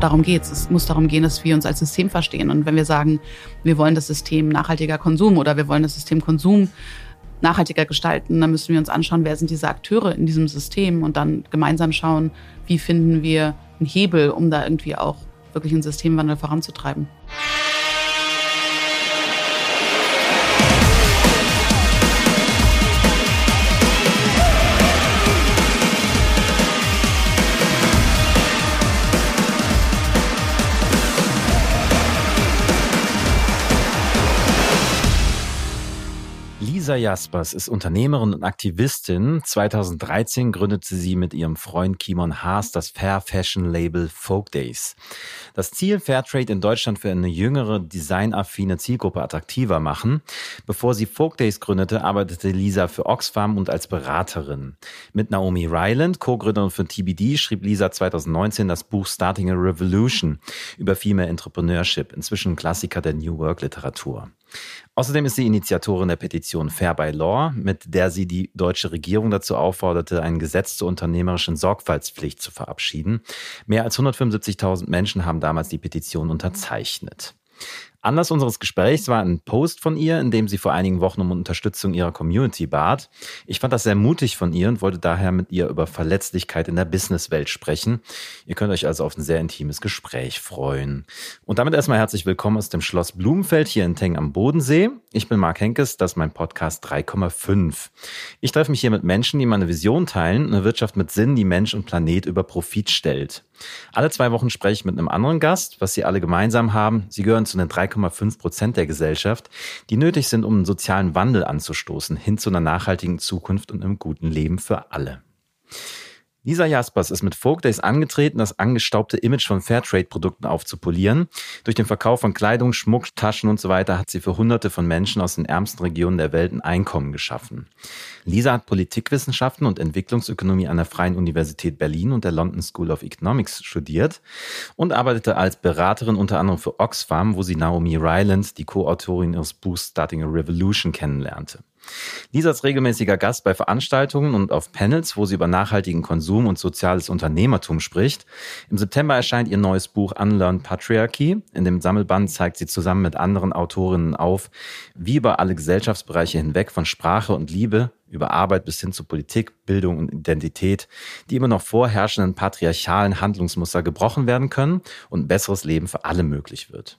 darum geht es. Es muss darum gehen, dass wir uns als System verstehen. Und wenn wir sagen, wir wollen das System nachhaltiger Konsum oder wir wollen das System Konsum nachhaltiger gestalten, dann müssen wir uns anschauen, wer sind diese Akteure in diesem System und dann gemeinsam schauen, wie finden wir einen Hebel, um da irgendwie auch wirklich einen Systemwandel voranzutreiben. Lisa Jaspers ist Unternehmerin und Aktivistin. 2013 gründete sie mit ihrem Freund Kimon Haas das Fair Fashion Label Folk Days. Das Ziel, Fairtrade in Deutschland für eine jüngere, designaffine Zielgruppe attraktiver machen. Bevor sie Folk Days gründete, arbeitete Lisa für Oxfam und als Beraterin. Mit Naomi Ryland, Co-Gründerin für TBD, schrieb Lisa 2019 das Buch Starting a Revolution über Female Entrepreneurship, inzwischen Klassiker der New Work Literatur. Außerdem ist sie Initiatorin der Petition Fair by Law, mit der sie die deutsche Regierung dazu aufforderte, ein Gesetz zur unternehmerischen Sorgfaltspflicht zu verabschieden. Mehr als 175.000 Menschen haben damals die Petition unterzeichnet. Anlass unseres Gesprächs war ein Post von ihr, in dem sie vor einigen Wochen um Unterstützung ihrer Community bat. Ich fand das sehr mutig von ihr und wollte daher mit ihr über Verletzlichkeit in der Businesswelt sprechen. Ihr könnt euch also auf ein sehr intimes Gespräch freuen. Und damit erstmal herzlich willkommen aus dem Schloss Blumenfeld hier in Teng am Bodensee. Ich bin Marc Henkes, das ist mein Podcast 3,5. Ich treffe mich hier mit Menschen, die meine Vision teilen, eine Wirtschaft mit Sinn, die Mensch und Planet über Profit stellt. Alle zwei Wochen spreche ich mit einem anderen Gast, was sie alle gemeinsam haben. Sie gehören zu den 3,5 Prozent der Gesellschaft, die nötig sind, um einen sozialen Wandel anzustoßen, hin zu einer nachhaltigen Zukunft und einem guten Leben für alle. Lisa Jaspers ist mit Folk Days angetreten, das angestaubte Image von Fairtrade-Produkten aufzupolieren. Durch den Verkauf von Kleidung, Schmuck, Taschen und so weiter hat sie für Hunderte von Menschen aus den ärmsten Regionen der Welt ein Einkommen geschaffen. Lisa hat Politikwissenschaften und Entwicklungsökonomie an der Freien Universität Berlin und der London School of Economics studiert und arbeitete als Beraterin unter anderem für Oxfam, wo sie Naomi Ryland, die Co-Autorin ihres Buchs Starting a Revolution, kennenlernte. Lisa ist regelmäßiger Gast bei Veranstaltungen und auf Panels, wo sie über nachhaltigen Konsum und soziales Unternehmertum spricht. Im September erscheint ihr neues Buch Unlearn Patriarchy. In dem Sammelband zeigt sie zusammen mit anderen Autorinnen auf, wie über alle Gesellschaftsbereiche hinweg von Sprache und Liebe über Arbeit bis hin zu Politik, Bildung und Identität, die immer noch vorherrschenden patriarchalen Handlungsmuster gebrochen werden können und ein besseres Leben für alle möglich wird.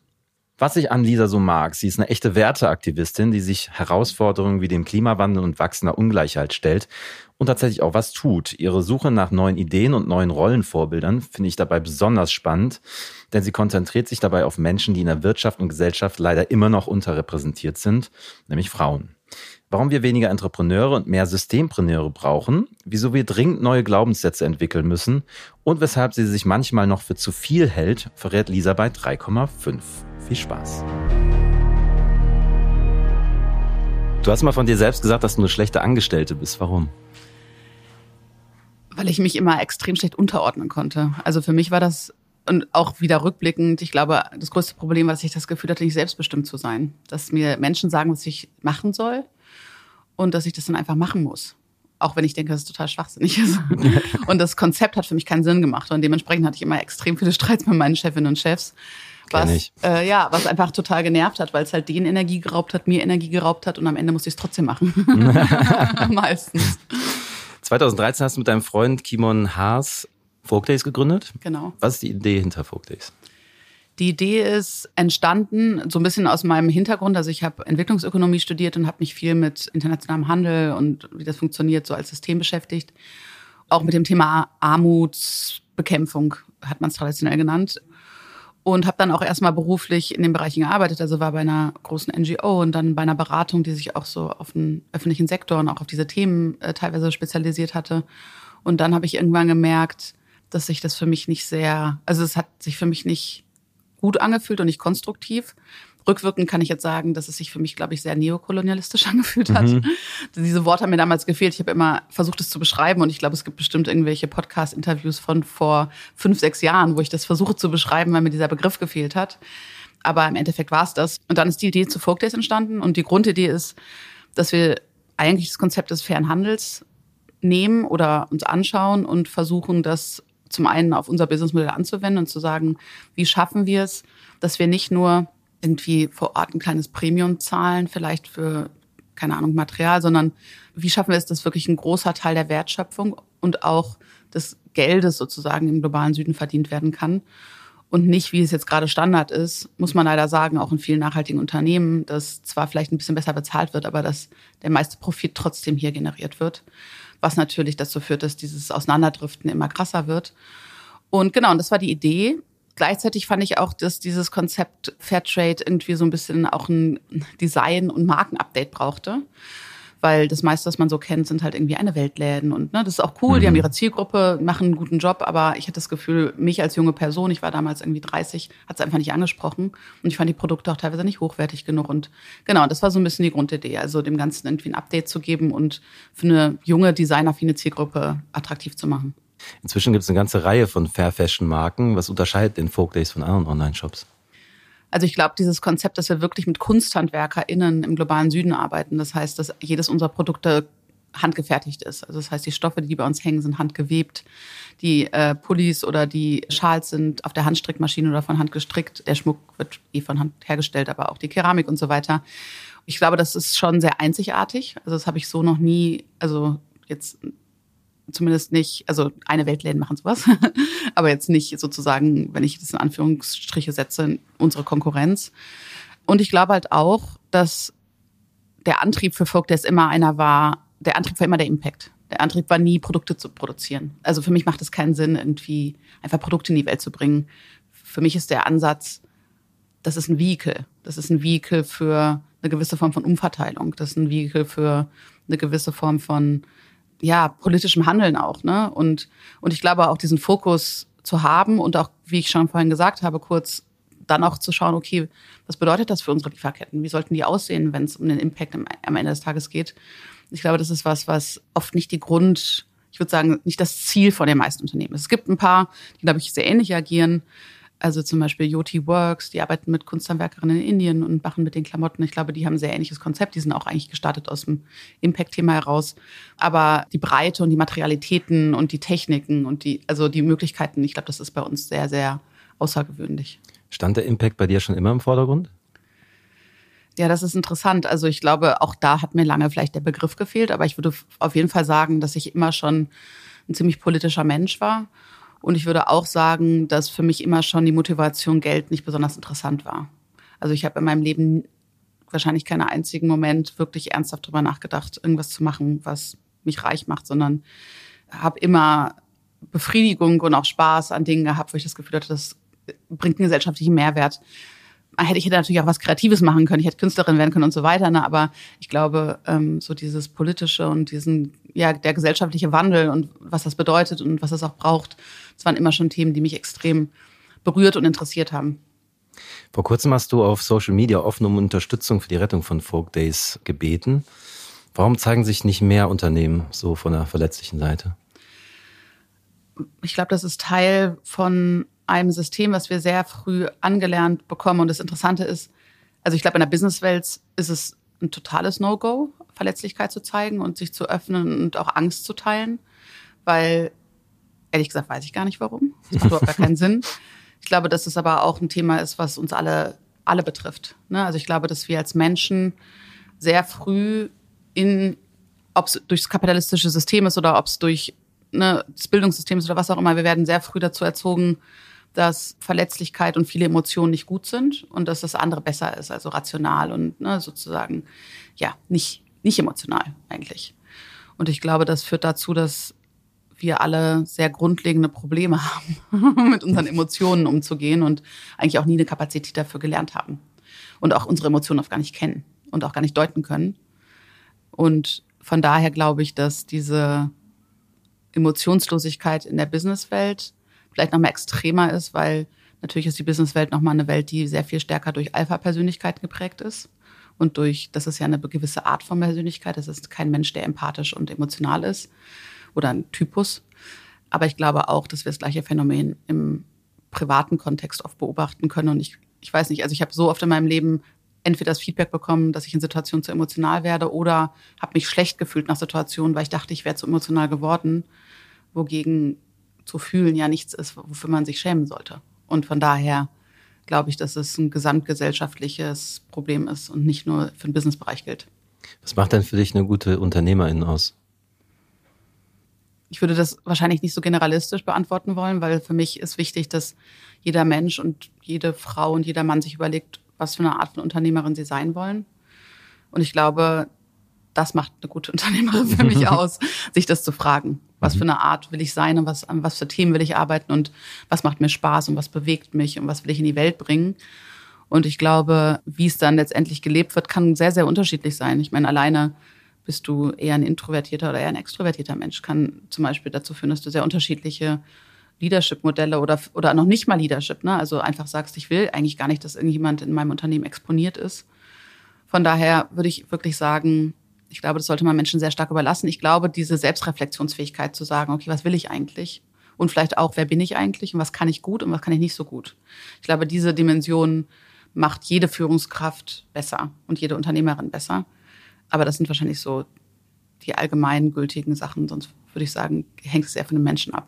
Was ich an Lisa so mag, sie ist eine echte Werteaktivistin, die sich Herausforderungen wie dem Klimawandel und wachsender Ungleichheit stellt und tatsächlich auch was tut. Ihre Suche nach neuen Ideen und neuen Rollenvorbildern finde ich dabei besonders spannend, denn sie konzentriert sich dabei auf Menschen, die in der Wirtschaft und Gesellschaft leider immer noch unterrepräsentiert sind, nämlich Frauen. Warum wir weniger Entrepreneure und mehr Systempreneure brauchen, wieso wir dringend neue Glaubenssätze entwickeln müssen und weshalb sie sich manchmal noch für zu viel hält, verrät Lisa bei 3,5. Viel Spaß. Du hast mal von dir selbst gesagt, dass du eine schlechte Angestellte bist. Warum? Weil ich mich immer extrem schlecht unterordnen konnte. Also für mich war das und auch wieder rückblickend, ich glaube, das größte Problem, was ich das Gefühl hatte, nicht selbstbestimmt zu sein. Dass mir Menschen sagen, was ich machen soll und dass ich das dann einfach machen muss. Auch wenn ich denke, dass es total schwachsinnig ist. und das Konzept hat für mich keinen Sinn gemacht. Und dementsprechend hatte ich immer extrem viele Streits mit meinen Chefinnen und Chefs, was, äh, ja, was einfach total genervt hat, weil es halt denen Energie geraubt hat, mir Energie geraubt hat und am Ende musste ich es trotzdem machen. Meistens. 2013 hast du mit deinem Freund Kimon Haas Folk Days gegründet. Genau. Was ist die Idee hinter Folk Days? Die Idee ist entstanden so ein bisschen aus meinem Hintergrund. Also ich habe Entwicklungsökonomie studiert und habe mich viel mit internationalem Handel und wie das funktioniert so als System beschäftigt. Auch mit dem Thema Armutsbekämpfung hat man es traditionell genannt und habe dann auch erstmal beruflich in den Bereichen gearbeitet. Also war bei einer großen NGO und dann bei einer Beratung, die sich auch so auf den öffentlichen Sektor und auch auf diese Themen äh, teilweise spezialisiert hatte. Und dann habe ich irgendwann gemerkt, dass sich das für mich nicht sehr, also es hat sich für mich nicht gut angefühlt und nicht konstruktiv. Rückwirkend kann ich jetzt sagen, dass es sich für mich, glaube ich, sehr neokolonialistisch angefühlt hat. Mhm. Diese Worte haben mir damals gefehlt. Ich habe immer versucht, es zu beschreiben und ich glaube, es gibt bestimmt irgendwelche Podcast-Interviews von vor fünf, sechs Jahren, wo ich das versuche zu beschreiben, weil mir dieser Begriff gefehlt hat. Aber im Endeffekt war es das. Und dann ist die Idee zu Folk Days entstanden und die Grundidee ist, dass wir eigentlich das Konzept des fairen Handels nehmen oder uns anschauen und versuchen, das zum einen auf unser Businessmodell anzuwenden und zu sagen, wie schaffen wir es, dass wir nicht nur irgendwie vor Ort ein kleines Premium zahlen, vielleicht für, keine Ahnung, Material, sondern wie schaffen wir es, dass wirklich ein großer Teil der Wertschöpfung und auch des Geldes sozusagen im globalen Süden verdient werden kann. Und nicht, wie es jetzt gerade Standard ist, muss man leider sagen, auch in vielen nachhaltigen Unternehmen, dass zwar vielleicht ein bisschen besser bezahlt wird, aber dass der meiste Profit trotzdem hier generiert wird. Was natürlich dazu führt, dass dieses Auseinanderdriften immer krasser wird. Und genau, und das war die Idee. Gleichzeitig fand ich auch, dass dieses Konzept Fairtrade irgendwie so ein bisschen auch ein Design- und Markenupdate brauchte weil das meiste, was man so kennt, sind halt irgendwie eine Weltläden und ne, das ist auch cool, mhm. die haben ihre Zielgruppe, machen einen guten Job, aber ich hatte das Gefühl, mich als junge Person, ich war damals irgendwie 30, hat es einfach nicht angesprochen und ich fand die Produkte auch teilweise nicht hochwertig genug und genau, das war so ein bisschen die Grundidee, also dem Ganzen irgendwie ein Update zu geben und für eine junge, designaffine Zielgruppe attraktiv zu machen. Inzwischen gibt es eine ganze Reihe von Fair Fashion Marken. Was unterscheidet den Folk Days von anderen Online-Shops? Also ich glaube, dieses Konzept, dass wir wirklich mit KunsthandwerkerInnen im globalen Süden arbeiten, das heißt, dass jedes unserer Produkte handgefertigt ist. Also das heißt, die Stoffe, die bei uns hängen, sind handgewebt. Die äh, Pullis oder die Schals sind auf der Handstrickmaschine oder von Hand gestrickt. Der Schmuck wird eh von Hand hergestellt, aber auch die Keramik und so weiter. Ich glaube, das ist schon sehr einzigartig. Also das habe ich so noch nie, also jetzt zumindest nicht, also eine Weltläden machen sowas, aber jetzt nicht sozusagen, wenn ich das in Anführungsstriche setze, unsere Konkurrenz. Und ich glaube halt auch, dass der Antrieb für Folk, der immer einer war, der Antrieb war immer der Impact. Der Antrieb war nie, Produkte zu produzieren. Also für mich macht es keinen Sinn, irgendwie einfach Produkte in die Welt zu bringen. Für mich ist der Ansatz, das ist ein Vehikel. Das ist ein Vehikel für eine gewisse Form von Umverteilung. Das ist ein Vehikel für eine gewisse Form von ja, politischem Handeln auch, ne? Und, und ich glaube auch diesen Fokus zu haben und auch, wie ich schon vorhin gesagt habe, kurz dann auch zu schauen, okay, was bedeutet das für unsere Lieferketten? Wie sollten die aussehen, wenn es um den Impact am, am Ende des Tages geht? Ich glaube, das ist was, was oft nicht die Grund, ich würde sagen, nicht das Ziel von den meisten Unternehmen ist. Es gibt ein paar, die, glaube ich, sehr ähnlich agieren. Also zum Beispiel Yoti Works, die arbeiten mit Kunsthandwerkerinnen in Indien und machen mit den Klamotten. Ich glaube, die haben ein sehr ähnliches Konzept. Die sind auch eigentlich gestartet aus dem Impact-Thema heraus. Aber die Breite und die Materialitäten und die Techniken und die, also die Möglichkeiten, ich glaube, das ist bei uns sehr, sehr außergewöhnlich. Stand der Impact bei dir schon immer im Vordergrund? Ja, das ist interessant. Also ich glaube, auch da hat mir lange vielleicht der Begriff gefehlt, aber ich würde auf jeden Fall sagen, dass ich immer schon ein ziemlich politischer Mensch war und ich würde auch sagen, dass für mich immer schon die Motivation Geld nicht besonders interessant war. Also ich habe in meinem Leben wahrscheinlich keinen einzigen Moment wirklich ernsthaft darüber nachgedacht, irgendwas zu machen, was mich reich macht, sondern habe immer Befriedigung und auch Spaß an Dingen gehabt, wo ich das Gefühl hatte, das bringt einen gesellschaftlichen Mehrwert hätte ich hätte natürlich auch was Kreatives machen können, ich hätte Künstlerin werden können und so weiter, ne? aber ich glaube, ähm, so dieses politische und diesen, ja, der gesellschaftliche Wandel und was das bedeutet und was es auch braucht, das waren immer schon Themen, die mich extrem berührt und interessiert haben. Vor kurzem hast du auf Social Media offen um Unterstützung für die Rettung von Folk Days gebeten. Warum zeigen sich nicht mehr Unternehmen so von der verletzlichen Seite? Ich glaube, das ist Teil von einem System, was wir sehr früh angelernt bekommen. Und das Interessante ist, also ich glaube, in der Businesswelt ist es ein totales No-Go, Verletzlichkeit zu zeigen und sich zu öffnen und auch Angst zu teilen, weil ehrlich gesagt weiß ich gar nicht warum. Das macht überhaupt gar keinen Sinn. Ich glaube, dass es aber auch ein Thema ist, was uns alle, alle betrifft. Ne? Also ich glaube, dass wir als Menschen sehr früh in, ob es durchs kapitalistische System ist oder ob es durch ne, das Bildungssystem ist oder was auch immer, wir werden sehr früh dazu erzogen, dass Verletzlichkeit und viele Emotionen nicht gut sind und dass das andere besser ist, also rational und ne, sozusagen ja nicht nicht emotional eigentlich. Und ich glaube, das führt dazu, dass wir alle sehr grundlegende Probleme haben, mit unseren Emotionen umzugehen und eigentlich auch nie eine Kapazität dafür gelernt haben und auch unsere Emotionen oft gar nicht kennen und auch gar nicht deuten können. Und von daher glaube ich, dass diese Emotionslosigkeit in der Businesswelt vielleicht noch mal extremer ist, weil natürlich ist die Businesswelt noch mal eine Welt, die sehr viel stärker durch Alpha-Persönlichkeiten geprägt ist und durch, das ist ja eine gewisse Art von Persönlichkeit. Das ist kein Mensch, der empathisch und emotional ist oder ein Typus. Aber ich glaube auch, dass wir das gleiche Phänomen im privaten Kontext oft beobachten können. Und ich, ich weiß nicht, also ich habe so oft in meinem Leben entweder das Feedback bekommen, dass ich in Situationen zu emotional werde oder habe mich schlecht gefühlt nach Situationen, weil ich dachte, ich wäre zu emotional geworden. Wogegen zu fühlen ja nichts ist, wofür man sich schämen sollte. Und von daher glaube ich, dass es ein gesamtgesellschaftliches Problem ist und nicht nur für den Businessbereich gilt. Was macht denn für dich eine gute Unternehmerin aus? Ich würde das wahrscheinlich nicht so generalistisch beantworten wollen, weil für mich ist wichtig, dass jeder Mensch und jede Frau und jeder Mann sich überlegt, was für eine Art von Unternehmerin sie sein wollen. Und ich glaube, das macht eine gute Unternehmerin für mich aus, sich das zu fragen. Was für mhm. eine Art will ich sein und was, an was für Themen will ich arbeiten und was macht mir Spaß und was bewegt mich und was will ich in die Welt bringen. Und ich glaube, wie es dann letztendlich gelebt wird, kann sehr, sehr unterschiedlich sein. Ich meine, alleine bist du eher ein introvertierter oder eher ein extrovertierter Mensch, kann zum Beispiel dazu führen, dass du sehr unterschiedliche Leadership-Modelle oder, oder noch nicht mal Leadership, ne? also einfach sagst, ich will eigentlich gar nicht, dass irgendjemand in meinem Unternehmen exponiert ist. Von daher würde ich wirklich sagen, ich glaube, das sollte man Menschen sehr stark überlassen. Ich glaube, diese Selbstreflexionsfähigkeit zu sagen, okay, was will ich eigentlich? Und vielleicht auch, wer bin ich eigentlich und was kann ich gut und was kann ich nicht so gut? Ich glaube, diese Dimension macht jede Führungskraft besser und jede Unternehmerin besser. Aber das sind wahrscheinlich so die allgemeingültigen Sachen. Sonst würde ich sagen, hängt es sehr von den Menschen ab.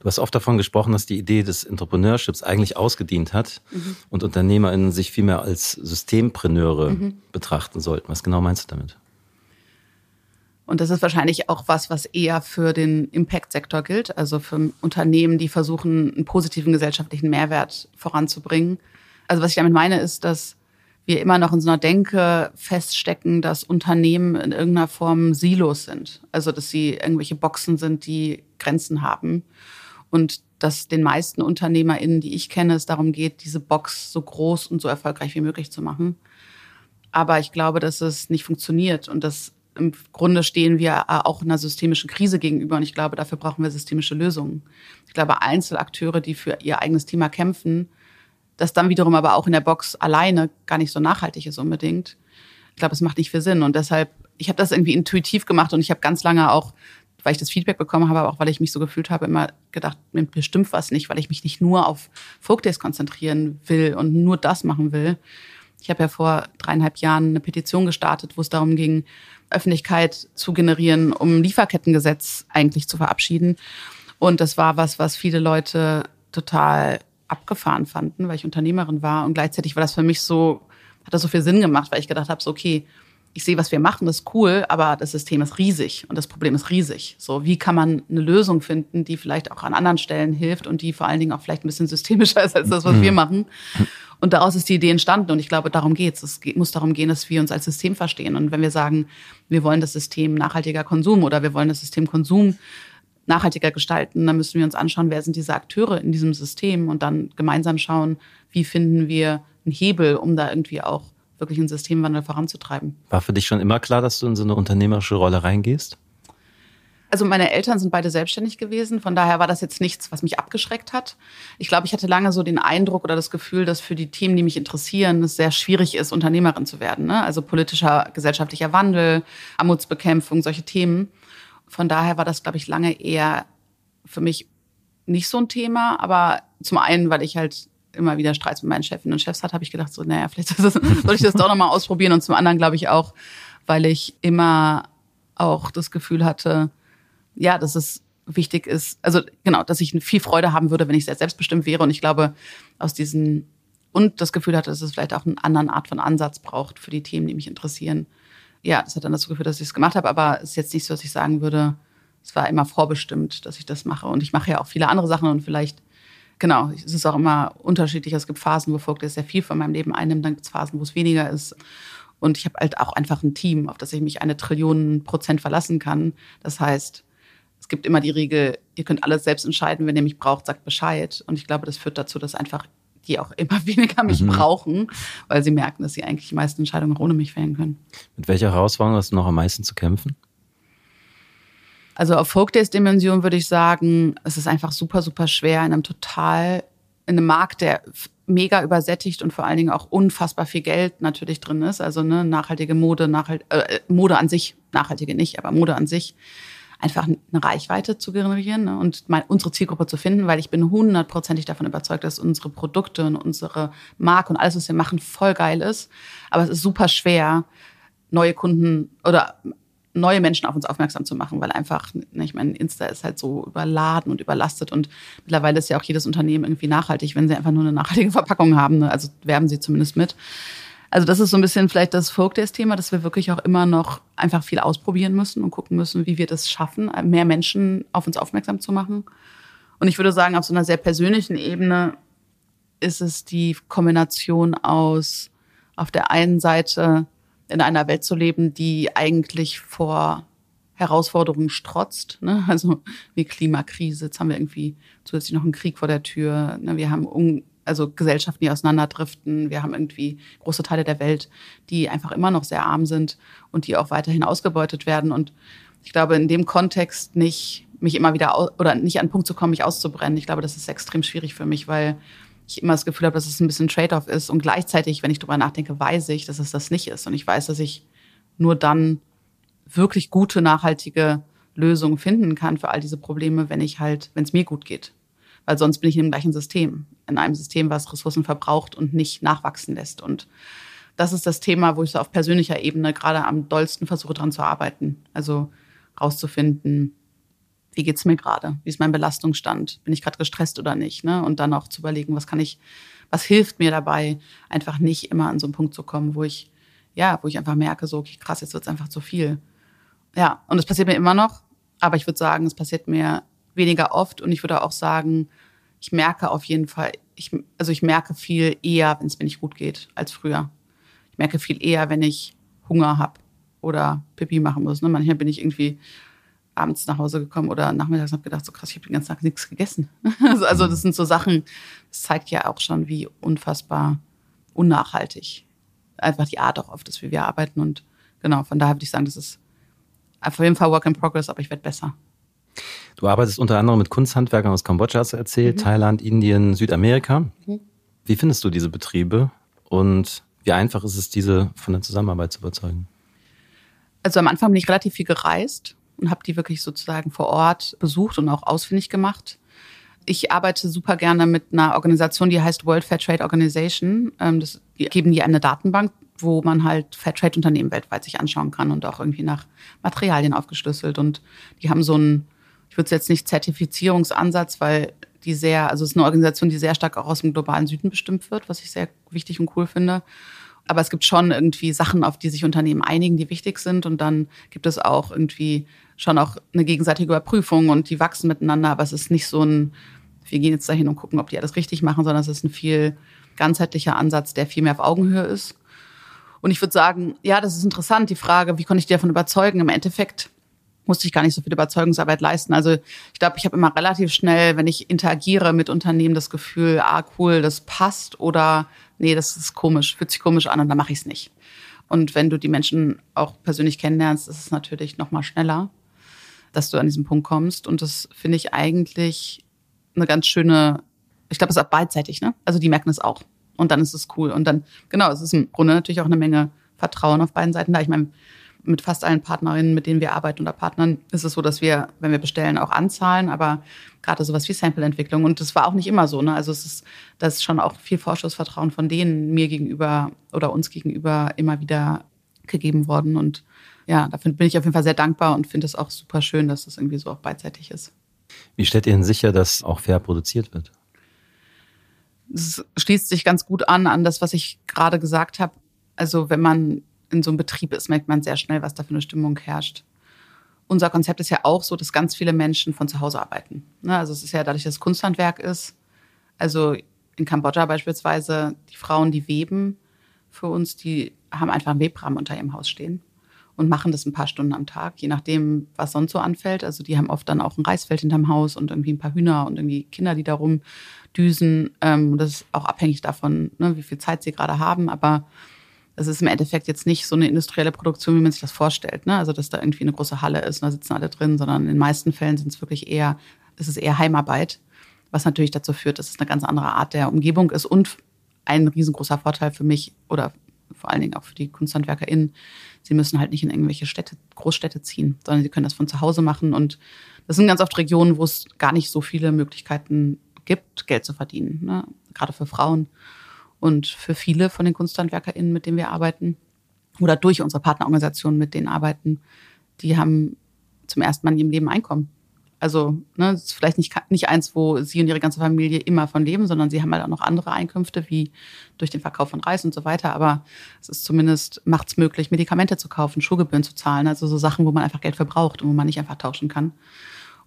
Du hast oft davon gesprochen, dass die Idee des Entrepreneurships eigentlich ausgedient hat mhm. und UnternehmerInnen sich vielmehr als Systempreneure mhm. betrachten sollten. Was genau meinst du damit? Und das ist wahrscheinlich auch was, was eher für den Impact-Sektor gilt, also für Unternehmen, die versuchen, einen positiven gesellschaftlichen Mehrwert voranzubringen. Also was ich damit meine, ist, dass wir immer noch in so einer Denke feststecken, dass Unternehmen in irgendeiner Form Silos sind. Also dass sie irgendwelche Boxen sind, die Grenzen haben. Und dass den meisten UnternehmerInnen, die ich kenne, es darum geht, diese Box so groß und so erfolgreich wie möglich zu machen. Aber ich glaube, dass es nicht funktioniert und dass im Grunde stehen wir auch einer systemischen Krise gegenüber und ich glaube, dafür brauchen wir systemische Lösungen. Ich glaube, Einzelakteure, die für ihr eigenes Thema kämpfen, das dann wiederum aber auch in der Box alleine gar nicht so nachhaltig ist unbedingt. Ich glaube, es macht nicht viel Sinn und deshalb, ich habe das irgendwie intuitiv gemacht und ich habe ganz lange auch, weil ich das Feedback bekommen habe, aber auch weil ich mich so gefühlt habe, immer gedacht, mir bestimmt was nicht, weil ich mich nicht nur auf Folk Days konzentrieren will und nur das machen will. Ich habe ja vor dreieinhalb Jahren eine Petition gestartet, wo es darum ging, Öffentlichkeit zu generieren, um Lieferkettengesetz eigentlich zu verabschieden. Und das war was, was viele Leute total abgefahren fanden, weil ich Unternehmerin war. Und gleichzeitig war das für mich so, hat das so viel Sinn gemacht, weil ich gedacht habe, so, okay, ich sehe, was wir machen, das ist cool, aber das System ist riesig und das Problem ist riesig. So, wie kann man eine Lösung finden, die vielleicht auch an anderen Stellen hilft und die vor allen Dingen auch vielleicht ein bisschen systemischer ist als das, was mhm. wir machen? Und daraus ist die Idee entstanden und ich glaube, darum geht's. Es muss darum gehen, dass wir uns als System verstehen. Und wenn wir sagen, wir wollen das System nachhaltiger Konsum oder wir wollen das System Konsum nachhaltiger gestalten, dann müssen wir uns anschauen, wer sind diese Akteure in diesem System und dann gemeinsam schauen, wie finden wir einen Hebel, um da irgendwie auch wirklich einen Systemwandel voranzutreiben. War für dich schon immer klar, dass du in so eine unternehmerische Rolle reingehst? Also meine Eltern sind beide selbstständig gewesen, von daher war das jetzt nichts, was mich abgeschreckt hat. Ich glaube, ich hatte lange so den Eindruck oder das Gefühl, dass für die Themen, die mich interessieren, es sehr schwierig ist, Unternehmerin zu werden. Ne? Also politischer, gesellschaftlicher Wandel, Armutsbekämpfung, solche Themen. Von daher war das, glaube ich, lange eher für mich nicht so ein Thema. Aber zum einen, weil ich halt immer wieder Streits mit meinen Chefinnen und Chefs hatte, habe ich gedacht, so, naja, vielleicht das, soll ich das doch nochmal ausprobieren. Und zum anderen, glaube ich, auch, weil ich immer auch das Gefühl hatte, ja, dass es wichtig ist, also genau, dass ich viel Freude haben würde, wenn ich sehr selbstbestimmt wäre. Und ich glaube, aus diesen und das Gefühl hatte, dass es vielleicht auch eine andere Art von Ansatz braucht für die Themen, die mich interessieren. Ja, das hat dann dazu geführt, dass ich es gemacht habe, aber es ist jetzt nicht so, dass ich sagen würde, es war immer vorbestimmt, dass ich das mache. Und ich mache ja auch viele andere Sachen und vielleicht, genau, es ist auch immer unterschiedlich. Es gibt Phasen, wo Folgt sehr viel von meinem Leben einnimmt, dann gibt es Phasen, wo es weniger ist. Und ich habe halt auch einfach ein Team, auf das ich mich eine Trillion Prozent verlassen kann. Das heißt, es gibt immer die Regel, ihr könnt alles selbst entscheiden, wenn ihr mich braucht, sagt Bescheid. Und ich glaube, das führt dazu, dass einfach die auch immer weniger mich mhm. brauchen, weil sie merken, dass sie eigentlich die meisten Entscheidungen auch ohne mich fällen können. Mit welcher Herausforderung hast du noch am meisten zu kämpfen? Also auf Folk Days Dimension würde ich sagen, es ist einfach super, super schwer in einem total, in einem Markt, der mega übersättigt und vor allen Dingen auch unfassbar viel Geld natürlich drin ist. Also ne, nachhaltige Mode, nachhalt, äh, Mode an sich, nachhaltige nicht, aber Mode an sich einfach eine Reichweite zu generieren ne, und mein, unsere Zielgruppe zu finden, weil ich bin hundertprozentig davon überzeugt, dass unsere Produkte und unsere Marke und alles, was wir machen, voll geil ist. Aber es ist super schwer, neue Kunden oder neue Menschen auf uns aufmerksam zu machen, weil einfach, ne, ich meine, Insta ist halt so überladen und überlastet und mittlerweile ist ja auch jedes Unternehmen irgendwie nachhaltig, wenn sie einfach nur eine nachhaltige Verpackung haben. Ne? Also werben sie zumindest mit. Also das ist so ein bisschen vielleicht das Folkdays-Thema, dass wir wirklich auch immer noch einfach viel ausprobieren müssen und gucken müssen, wie wir das schaffen, mehr Menschen auf uns aufmerksam zu machen. Und ich würde sagen, auf so einer sehr persönlichen Ebene ist es die Kombination aus auf der einen Seite in einer Welt zu leben, die eigentlich vor Herausforderungen strotzt, ne? also wie Klimakrise, jetzt haben wir irgendwie zusätzlich noch einen Krieg vor der Tür, ne? wir haben also Gesellschaften, die auseinanderdriften. Wir haben irgendwie große Teile der Welt, die einfach immer noch sehr arm sind und die auch weiterhin ausgebeutet werden. Und ich glaube, in dem Kontext nicht mich immer wieder oder nicht an den Punkt zu kommen, mich auszubrennen. Ich glaube, das ist extrem schwierig für mich, weil ich immer das Gefühl habe, dass es ein bisschen Trade-off ist. Und gleichzeitig, wenn ich darüber nachdenke, weiß ich, dass es das nicht ist. Und ich weiß, dass ich nur dann wirklich gute, nachhaltige Lösungen finden kann für all diese Probleme, wenn ich halt, wenn es mir gut geht weil sonst bin ich in dem gleichen System, in einem System, was Ressourcen verbraucht und nicht nachwachsen lässt. Und das ist das Thema, wo ich so auf persönlicher Ebene gerade am dollsten versuche, dran zu arbeiten. Also rauszufinden, wie geht's mir gerade? Wie ist mein Belastungsstand? Bin ich gerade gestresst oder nicht? Ne? Und dann auch zu überlegen, was kann ich, was hilft mir dabei, einfach nicht immer an so einen Punkt zu kommen, wo ich, ja, wo ich einfach merke, so, okay, krass, jetzt wird's einfach zu viel. Ja, und es passiert mir immer noch, aber ich würde sagen, es passiert mir weniger oft und ich würde auch sagen, ich merke auf jeden Fall, ich, also ich merke viel eher, wenn es mir nicht gut geht, als früher. Ich merke viel eher, wenn ich Hunger habe oder Pipi machen muss. Ne? Manchmal bin ich irgendwie abends nach Hause gekommen oder nachmittags und habe gedacht, so krass, ich habe den ganzen Tag nichts gegessen. Also, also das sind so Sachen, das zeigt ja auch schon, wie unfassbar unnachhaltig einfach die Art auch oft ist, wie wir arbeiten. Und genau, von daher würde ich sagen, das ist auf jeden Fall Work in Progress, aber ich werde besser. Du arbeitest unter anderem mit Kunsthandwerkern aus Kambodscha, hast du erzählt, mhm. Thailand, Indien, Südamerika. Mhm. Wie findest du diese Betriebe und wie einfach ist es, diese von der Zusammenarbeit zu überzeugen? Also am Anfang bin ich relativ viel gereist und habe die wirklich sozusagen vor Ort besucht und auch ausfindig gemacht. Ich arbeite super gerne mit einer Organisation, die heißt World Fair Trade Organization. Ähm, das, die geben die eine Datenbank, wo man halt Fairtrade-Unternehmen weltweit sich anschauen kann und auch irgendwie nach Materialien aufgeschlüsselt. Und die haben so ein ich würde es jetzt nicht Zertifizierungsansatz, weil die sehr, also es ist eine Organisation, die sehr stark auch aus dem globalen Süden bestimmt wird, was ich sehr wichtig und cool finde. Aber es gibt schon irgendwie Sachen, auf die sich Unternehmen einigen, die wichtig sind. Und dann gibt es auch irgendwie schon auch eine gegenseitige Überprüfung und die wachsen miteinander. Aber es ist nicht so ein, wir gehen jetzt dahin und gucken, ob die alles richtig machen, sondern es ist ein viel ganzheitlicher Ansatz, der viel mehr auf Augenhöhe ist. Und ich würde sagen, ja, das ist interessant, die Frage, wie konnte ich dir davon überzeugen? Im Endeffekt musste ich gar nicht so viel Überzeugungsarbeit leisten. Also ich glaube, ich habe immer relativ schnell, wenn ich interagiere mit Unternehmen, das Gefühl, ah cool, das passt oder nee, das ist komisch, fühlt sich komisch an und dann mache ich es nicht. Und wenn du die Menschen auch persönlich kennenlernst, ist es natürlich noch mal schneller, dass du an diesen Punkt kommst. Und das finde ich eigentlich eine ganz schöne, ich glaube, es ist auch beidseitig, ne? Also die merken es auch. Und dann ist es cool. Und dann, genau, es ist im Grunde natürlich auch eine Menge Vertrauen auf beiden Seiten da. Ich meine, mit fast allen Partnerinnen, mit denen wir arbeiten oder Partnern, ist es so, dass wir, wenn wir bestellen, auch anzahlen, aber gerade sowas wie Sample-Entwicklung. Und das war auch nicht immer so. Ne? Also es ist, das ist schon auch viel Vorschussvertrauen von denen mir gegenüber oder uns gegenüber immer wieder gegeben worden. Und ja, dafür bin ich auf jeden Fall sehr dankbar und finde es auch super schön, dass das irgendwie so auch beidseitig ist. Wie stellt ihr denn sicher, dass auch fair produziert wird? Es schließt sich ganz gut an an das, was ich gerade gesagt habe. Also wenn man in so einem Betrieb ist, merkt man sehr schnell, was da für eine Stimmung herrscht. Unser Konzept ist ja auch so, dass ganz viele Menschen von zu Hause arbeiten. Ne, also es ist ja dadurch, dass es Kunsthandwerk ist. Also in Kambodscha beispielsweise, die Frauen, die weben für uns, die haben einfach einen Webrahmen unter ihrem Haus stehen und machen das ein paar Stunden am Tag, je nachdem, was sonst so anfällt. Also die haben oft dann auch ein Reisfeld hinterm Haus und irgendwie ein paar Hühner und irgendwie Kinder, die da rumdüsen. Ähm, das ist auch abhängig davon, ne, wie viel Zeit sie gerade haben. Aber es ist im Endeffekt jetzt nicht so eine industrielle Produktion, wie man sich das vorstellt. Ne? Also, dass da irgendwie eine große Halle ist und da sitzen alle drin, sondern in den meisten Fällen sind es wirklich eher, ist es eher Heimarbeit, was natürlich dazu führt, dass es eine ganz andere Art der Umgebung ist und ein riesengroßer Vorteil für mich oder vor allen Dingen auch für die KunsthandwerkerInnen. Sie müssen halt nicht in irgendwelche Städte, Großstädte ziehen, sondern sie können das von zu Hause machen. Und das sind ganz oft Regionen, wo es gar nicht so viele Möglichkeiten gibt, Geld zu verdienen, ne? gerade für Frauen. Und für viele von den KunsthandwerkerInnen, mit denen wir arbeiten, oder durch unsere Partnerorganisationen, mit denen arbeiten, die haben zum ersten Mal in ihrem Leben Einkommen. Also, ne, das ist vielleicht nicht, nicht eins, wo sie und ihre ganze Familie immer von leben, sondern sie haben halt auch noch andere Einkünfte, wie durch den Verkauf von Reis und so weiter. Aber es ist zumindest, macht es möglich, Medikamente zu kaufen, Schulgebühren zu zahlen. Also so Sachen, wo man einfach Geld verbraucht und wo man nicht einfach tauschen kann.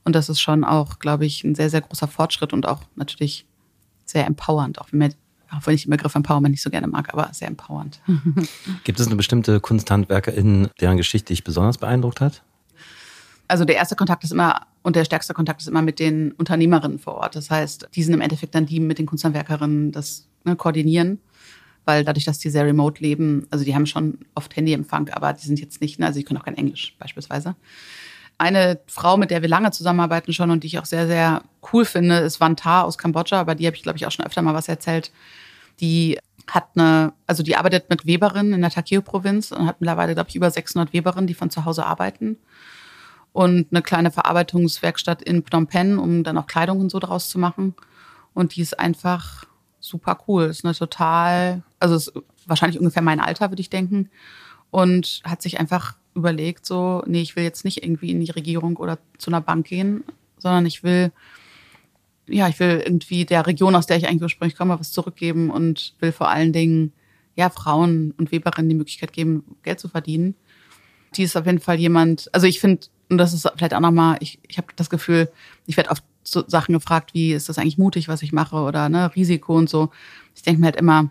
Und das ist schon auch, glaube ich, ein sehr, sehr großer Fortschritt und auch natürlich sehr empowernd, auch wenn mir auch wenn ich den Begriff Empowerment nicht so gerne mag, aber sehr empowernd. Gibt es eine bestimmte Kunsthandwerkerin, deren Geschichte dich besonders beeindruckt hat? Also der erste Kontakt ist immer und der stärkste Kontakt ist immer mit den Unternehmerinnen vor Ort. Das heißt, die sind im Endeffekt dann die mit den Kunsthandwerkerinnen das ne, koordinieren, weil dadurch, dass die sehr remote leben, also die haben schon oft Handyempfang, aber die sind jetzt nicht, ne, also die können auch kein Englisch beispielsweise. Eine Frau, mit der wir lange zusammenarbeiten schon und die ich auch sehr, sehr cool finde, ist Vanta aus Kambodscha, aber die habe ich, glaube ich, auch schon öfter mal was erzählt. Die hat eine, also die arbeitet mit Weberinnen in der Takeo-Provinz und hat mittlerweile, glaube ich, über 600 Weberinnen, die von zu Hause arbeiten und eine kleine Verarbeitungswerkstatt in Phnom Penh, um dann auch Kleidung und so daraus zu machen. Und die ist einfach super cool. Ist eine total, also ist wahrscheinlich ungefähr mein Alter, würde ich denken. Und hat sich einfach überlegt, so, nee, ich will jetzt nicht irgendwie in die Regierung oder zu einer Bank gehen, sondern ich will, ja, ich will irgendwie der Region, aus der ich eigentlich ursprünglich komme, was zurückgeben und will vor allen Dingen, ja, Frauen und Weberinnen die Möglichkeit geben, Geld zu verdienen. Die ist auf jeden Fall jemand, also ich finde, und das ist vielleicht auch nochmal, ich, ich habe das Gefühl, ich werde oft so Sachen gefragt, wie ist das eigentlich mutig, was ich mache oder ne, Risiko und so. Ich denke mir halt immer,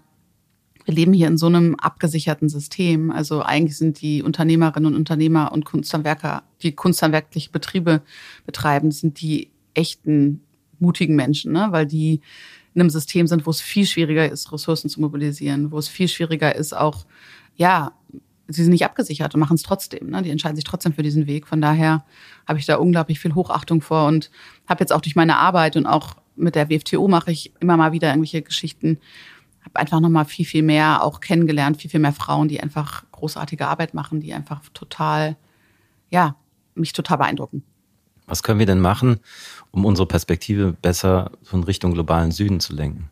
wir leben hier in so einem abgesicherten System. Also eigentlich sind die Unternehmerinnen und Unternehmer und Kunsthandwerker, die kunsthandwerkliche Betriebe betreiben, sind die echten mutigen Menschen, ne? weil die in einem System sind, wo es viel schwieriger ist, Ressourcen zu mobilisieren, wo es viel schwieriger ist, auch ja sie sind nicht abgesichert und machen es trotzdem. Ne? Die entscheiden sich trotzdem für diesen Weg. Von daher habe ich da unglaublich viel Hochachtung vor und habe jetzt auch durch meine Arbeit und auch mit der WFTO mache ich immer mal wieder irgendwelche Geschichten. Habe einfach nochmal viel, viel mehr auch kennengelernt, viel, viel mehr Frauen, die einfach großartige Arbeit machen, die einfach total, ja, mich total beeindrucken. Was können wir denn machen, um unsere Perspektive besser in Richtung globalen Süden zu lenken?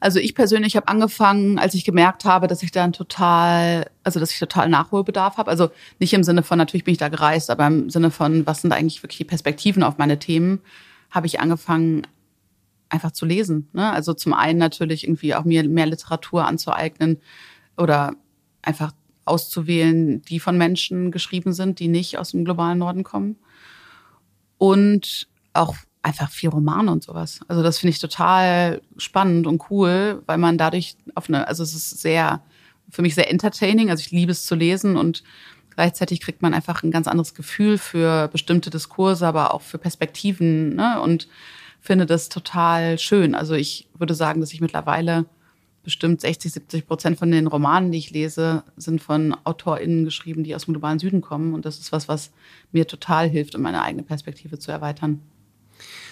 Also ich persönlich habe angefangen, als ich gemerkt habe, dass ich dann total, also dass ich total Nachholbedarf habe. Also nicht im Sinne von, natürlich bin ich da gereist, aber im Sinne von, was sind eigentlich wirklich die Perspektiven auf meine Themen, habe ich angefangen, einfach zu lesen. Ne? Also zum einen natürlich irgendwie auch mir mehr Literatur anzueignen oder einfach auszuwählen, die von Menschen geschrieben sind, die nicht aus dem globalen Norden kommen. Und auch einfach viel Romane und sowas. Also das finde ich total spannend und cool, weil man dadurch auf eine, also es ist sehr, für mich sehr entertaining. Also ich liebe es zu lesen und gleichzeitig kriegt man einfach ein ganz anderes Gefühl für bestimmte Diskurse, aber auch für Perspektiven ne? und finde das total schön. Also ich würde sagen, dass ich mittlerweile bestimmt 60, 70 Prozent von den Romanen, die ich lese, sind von AutorInnen geschrieben, die aus dem globalen Süden kommen. Und das ist was, was mir total hilft, um meine eigene Perspektive zu erweitern.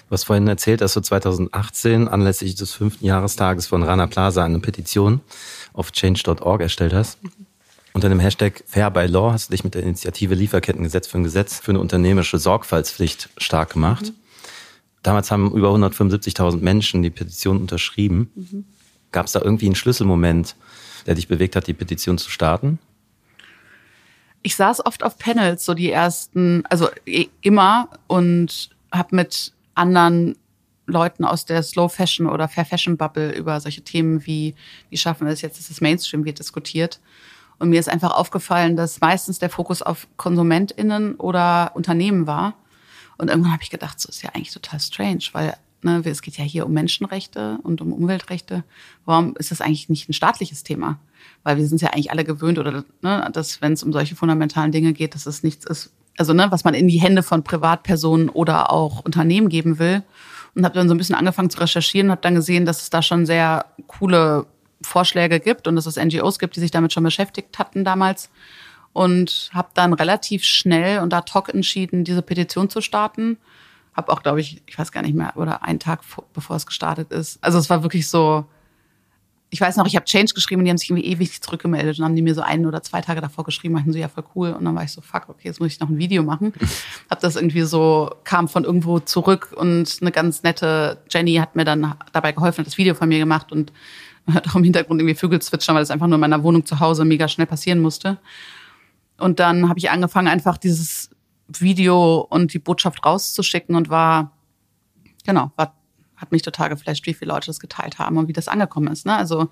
Du hast vorhin erzählt, dass du 2018 anlässlich des fünften Jahrestages von Rana Plaza eine Petition auf change.org erstellt hast. Mhm. Unter dem Hashtag Fair by Law hast du dich mit der Initiative Lieferkettengesetz für ein Gesetz für eine unternehmerische Sorgfaltspflicht stark gemacht. Mhm. Damals haben über 175.000 Menschen die Petition unterschrieben. Mhm. Gab es da irgendwie einen Schlüsselmoment, der dich bewegt hat, die Petition zu starten? Ich saß oft auf Panels, so die ersten, also immer und habe mit anderen Leuten aus der Slow Fashion oder Fair Fashion Bubble über solche Themen wie, wie schaffen wir es jetzt, dass es Mainstream wird diskutiert. Und mir ist einfach aufgefallen, dass meistens der Fokus auf KonsumentInnen oder Unternehmen war. Und irgendwann habe ich gedacht, so ist ja eigentlich total strange, weil ne, es geht ja hier um Menschenrechte und um Umweltrechte. Warum ist das eigentlich nicht ein staatliches Thema? Weil wir sind ja eigentlich alle gewöhnt, oder ne, dass wenn es um solche fundamentalen Dinge geht, dass es nichts ist, also ne, was man in die Hände von Privatpersonen oder auch Unternehmen geben will. Und habe dann so ein bisschen angefangen zu recherchieren und habe dann gesehen, dass es da schon sehr coole Vorschläge gibt und dass es NGOs gibt, die sich damit schon beschäftigt hatten damals. Und habe dann relativ schnell und ad hoc entschieden, diese Petition zu starten. Habe auch, glaube ich, ich weiß gar nicht mehr, oder einen Tag bevor es gestartet ist. Also es war wirklich so, ich weiß noch, ich habe Change geschrieben und die haben sich irgendwie ewig zurückgemeldet und haben die mir so ein oder zwei Tage davor geschrieben, meinten so, ja, voll cool. Und dann war ich so, fuck, okay, jetzt muss ich noch ein Video machen. hab das irgendwie so, kam von irgendwo zurück und eine ganz nette Jenny hat mir dann dabei geholfen, hat das Video von mir gemacht und hat auch im Hintergrund irgendwie Vögel zwitschern, weil das einfach nur in meiner Wohnung zu Hause mega schnell passieren musste. Und dann habe ich angefangen, einfach dieses Video und die Botschaft rauszuschicken und war, genau, war, hat mich total geflasht, wie viele Leute das geteilt haben und wie das angekommen ist. Ne? Also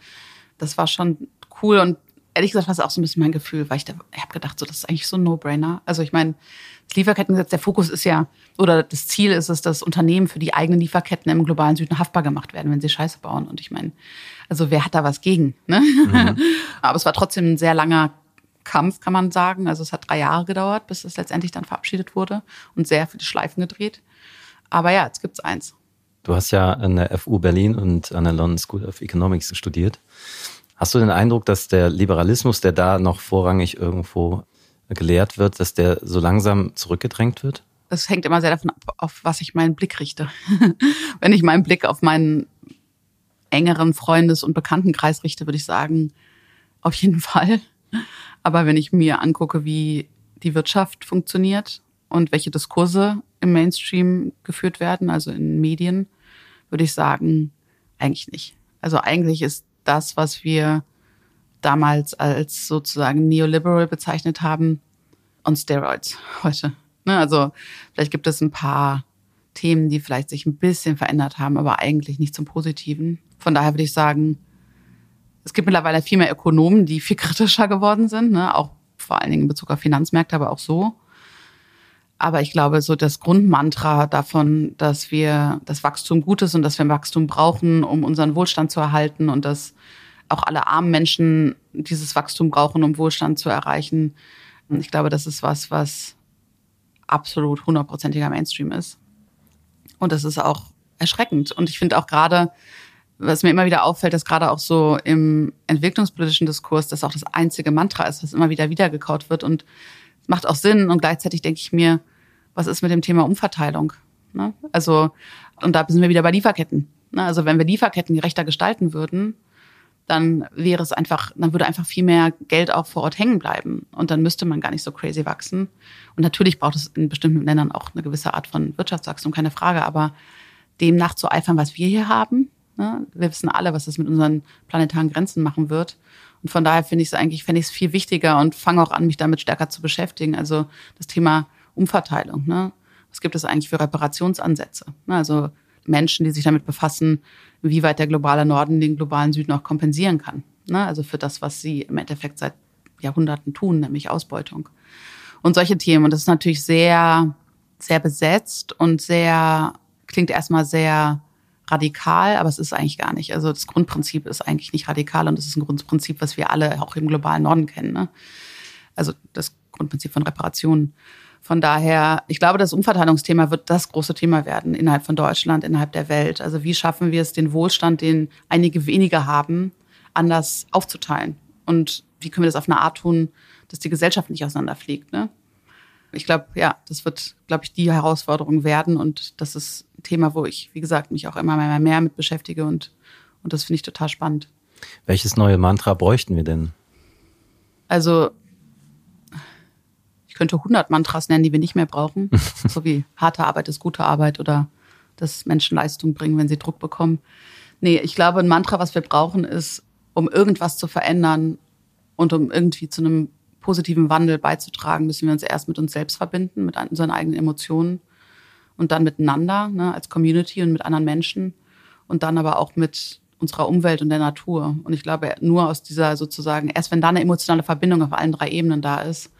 das war schon cool und ehrlich gesagt war es auch so ein bisschen mein Gefühl, weil ich da, ich habe gedacht, so das ist eigentlich so ein No-Brainer. Also ich meine, das Lieferkettengesetz, der Fokus ist ja, oder das Ziel ist es, dass Unternehmen für die eigenen Lieferketten im globalen Süden haftbar gemacht werden, wenn sie Scheiße bauen. Und ich meine, also wer hat da was gegen? Ne? Mhm. Aber es war trotzdem ein sehr langer Kampf, kann man sagen. Also es hat drei Jahre gedauert, bis es letztendlich dann verabschiedet wurde und sehr viele Schleifen gedreht. Aber ja, jetzt gibt's eins. Du hast ja an der FU Berlin und an der London School of Economics studiert. Hast du den Eindruck, dass der Liberalismus, der da noch vorrangig irgendwo gelehrt wird, dass der so langsam zurückgedrängt wird? Das hängt immer sehr davon ab, auf was ich meinen Blick richte. Wenn ich meinen Blick auf meinen engeren Freundes- und Bekanntenkreis richte, würde ich sagen, auf jeden Fall. Aber wenn ich mir angucke, wie die Wirtschaft funktioniert und welche Diskurse im Mainstream geführt werden, also in Medien, würde ich sagen, eigentlich nicht. Also eigentlich ist das, was wir damals als sozusagen neoliberal bezeichnet haben, on Steroids heute. Ne? Also vielleicht gibt es ein paar Themen, die vielleicht sich ein bisschen verändert haben, aber eigentlich nicht zum Positiven. Von daher würde ich sagen, es gibt mittlerweile viel mehr Ökonomen, die viel kritischer geworden sind, ne? auch vor allen Dingen in Bezug auf Finanzmärkte, aber auch so. Aber ich glaube, so das Grundmantra davon, dass wir das Wachstum gut ist und dass wir Wachstum brauchen, um unseren Wohlstand zu erhalten und dass auch alle armen Menschen dieses Wachstum brauchen, um Wohlstand zu erreichen. Ich glaube, das ist was, was absolut hundertprozentiger Mainstream ist. Und das ist auch erschreckend. Und ich finde auch gerade, was mir immer wieder auffällt, dass gerade auch so im entwicklungspolitischen Diskurs das auch das einzige Mantra ist, was immer wieder wiedergekaut wird und macht auch Sinn und gleichzeitig denke ich mir, was ist mit dem Thema Umverteilung? Ne? Also und da sind wir wieder bei Lieferketten. Ne? Also wenn wir Lieferketten gerechter gestalten würden, dann wäre es einfach, dann würde einfach viel mehr Geld auch vor Ort hängen bleiben und dann müsste man gar nicht so crazy wachsen. Und natürlich braucht es in bestimmten Ländern auch eine gewisse Art von Wirtschaftswachstum, keine Frage, aber dem nachzueifern, was wir hier haben, Ne? Wir wissen alle, was das mit unseren planetaren Grenzen machen wird. Und von daher finde ich es eigentlich, fände ich es viel wichtiger und fange auch an, mich damit stärker zu beschäftigen. Also das Thema Umverteilung. Ne? Was gibt es eigentlich für Reparationsansätze? Ne? Also Menschen, die sich damit befassen, wie weit der globale Norden den globalen Süden auch kompensieren kann. Ne? Also für das, was sie im Endeffekt seit Jahrhunderten tun, nämlich Ausbeutung. Und solche Themen. Und das ist natürlich sehr, sehr besetzt und sehr, klingt erstmal sehr radikal, aber es ist eigentlich gar nicht. Also das Grundprinzip ist eigentlich nicht radikal und es ist ein Grundprinzip, was wir alle auch im globalen Norden kennen. Ne? Also das Grundprinzip von Reparationen. Von daher, ich glaube, das Umverteilungsthema wird das große Thema werden innerhalb von Deutschland, innerhalb der Welt. Also wie schaffen wir es, den Wohlstand, den einige weniger haben, anders aufzuteilen? Und wie können wir das auf eine Art tun, dass die Gesellschaft nicht auseinanderfliegt? Ne? ich glaube, ja, das wird, glaube ich, die Herausforderung werden. Und das ist Thema, wo ich, wie gesagt, mich auch immer mehr, mehr mit beschäftige. Und, und das finde ich total spannend. Welches neue Mantra bräuchten wir denn? Also, ich könnte 100 Mantras nennen, die wir nicht mehr brauchen. so wie harte Arbeit ist gute Arbeit oder dass Menschen Leistung bringen, wenn sie Druck bekommen. Nee, ich glaube, ein Mantra, was wir brauchen, ist, um irgendwas zu verändern und um irgendwie zu einem positiven Wandel beizutragen, müssen wir uns erst mit uns selbst verbinden, mit unseren eigenen Emotionen und dann miteinander, ne, als Community und mit anderen Menschen und dann aber auch mit unserer Umwelt und der Natur. Und ich glaube, nur aus dieser sozusagen, erst wenn da eine emotionale Verbindung auf allen drei Ebenen da ist,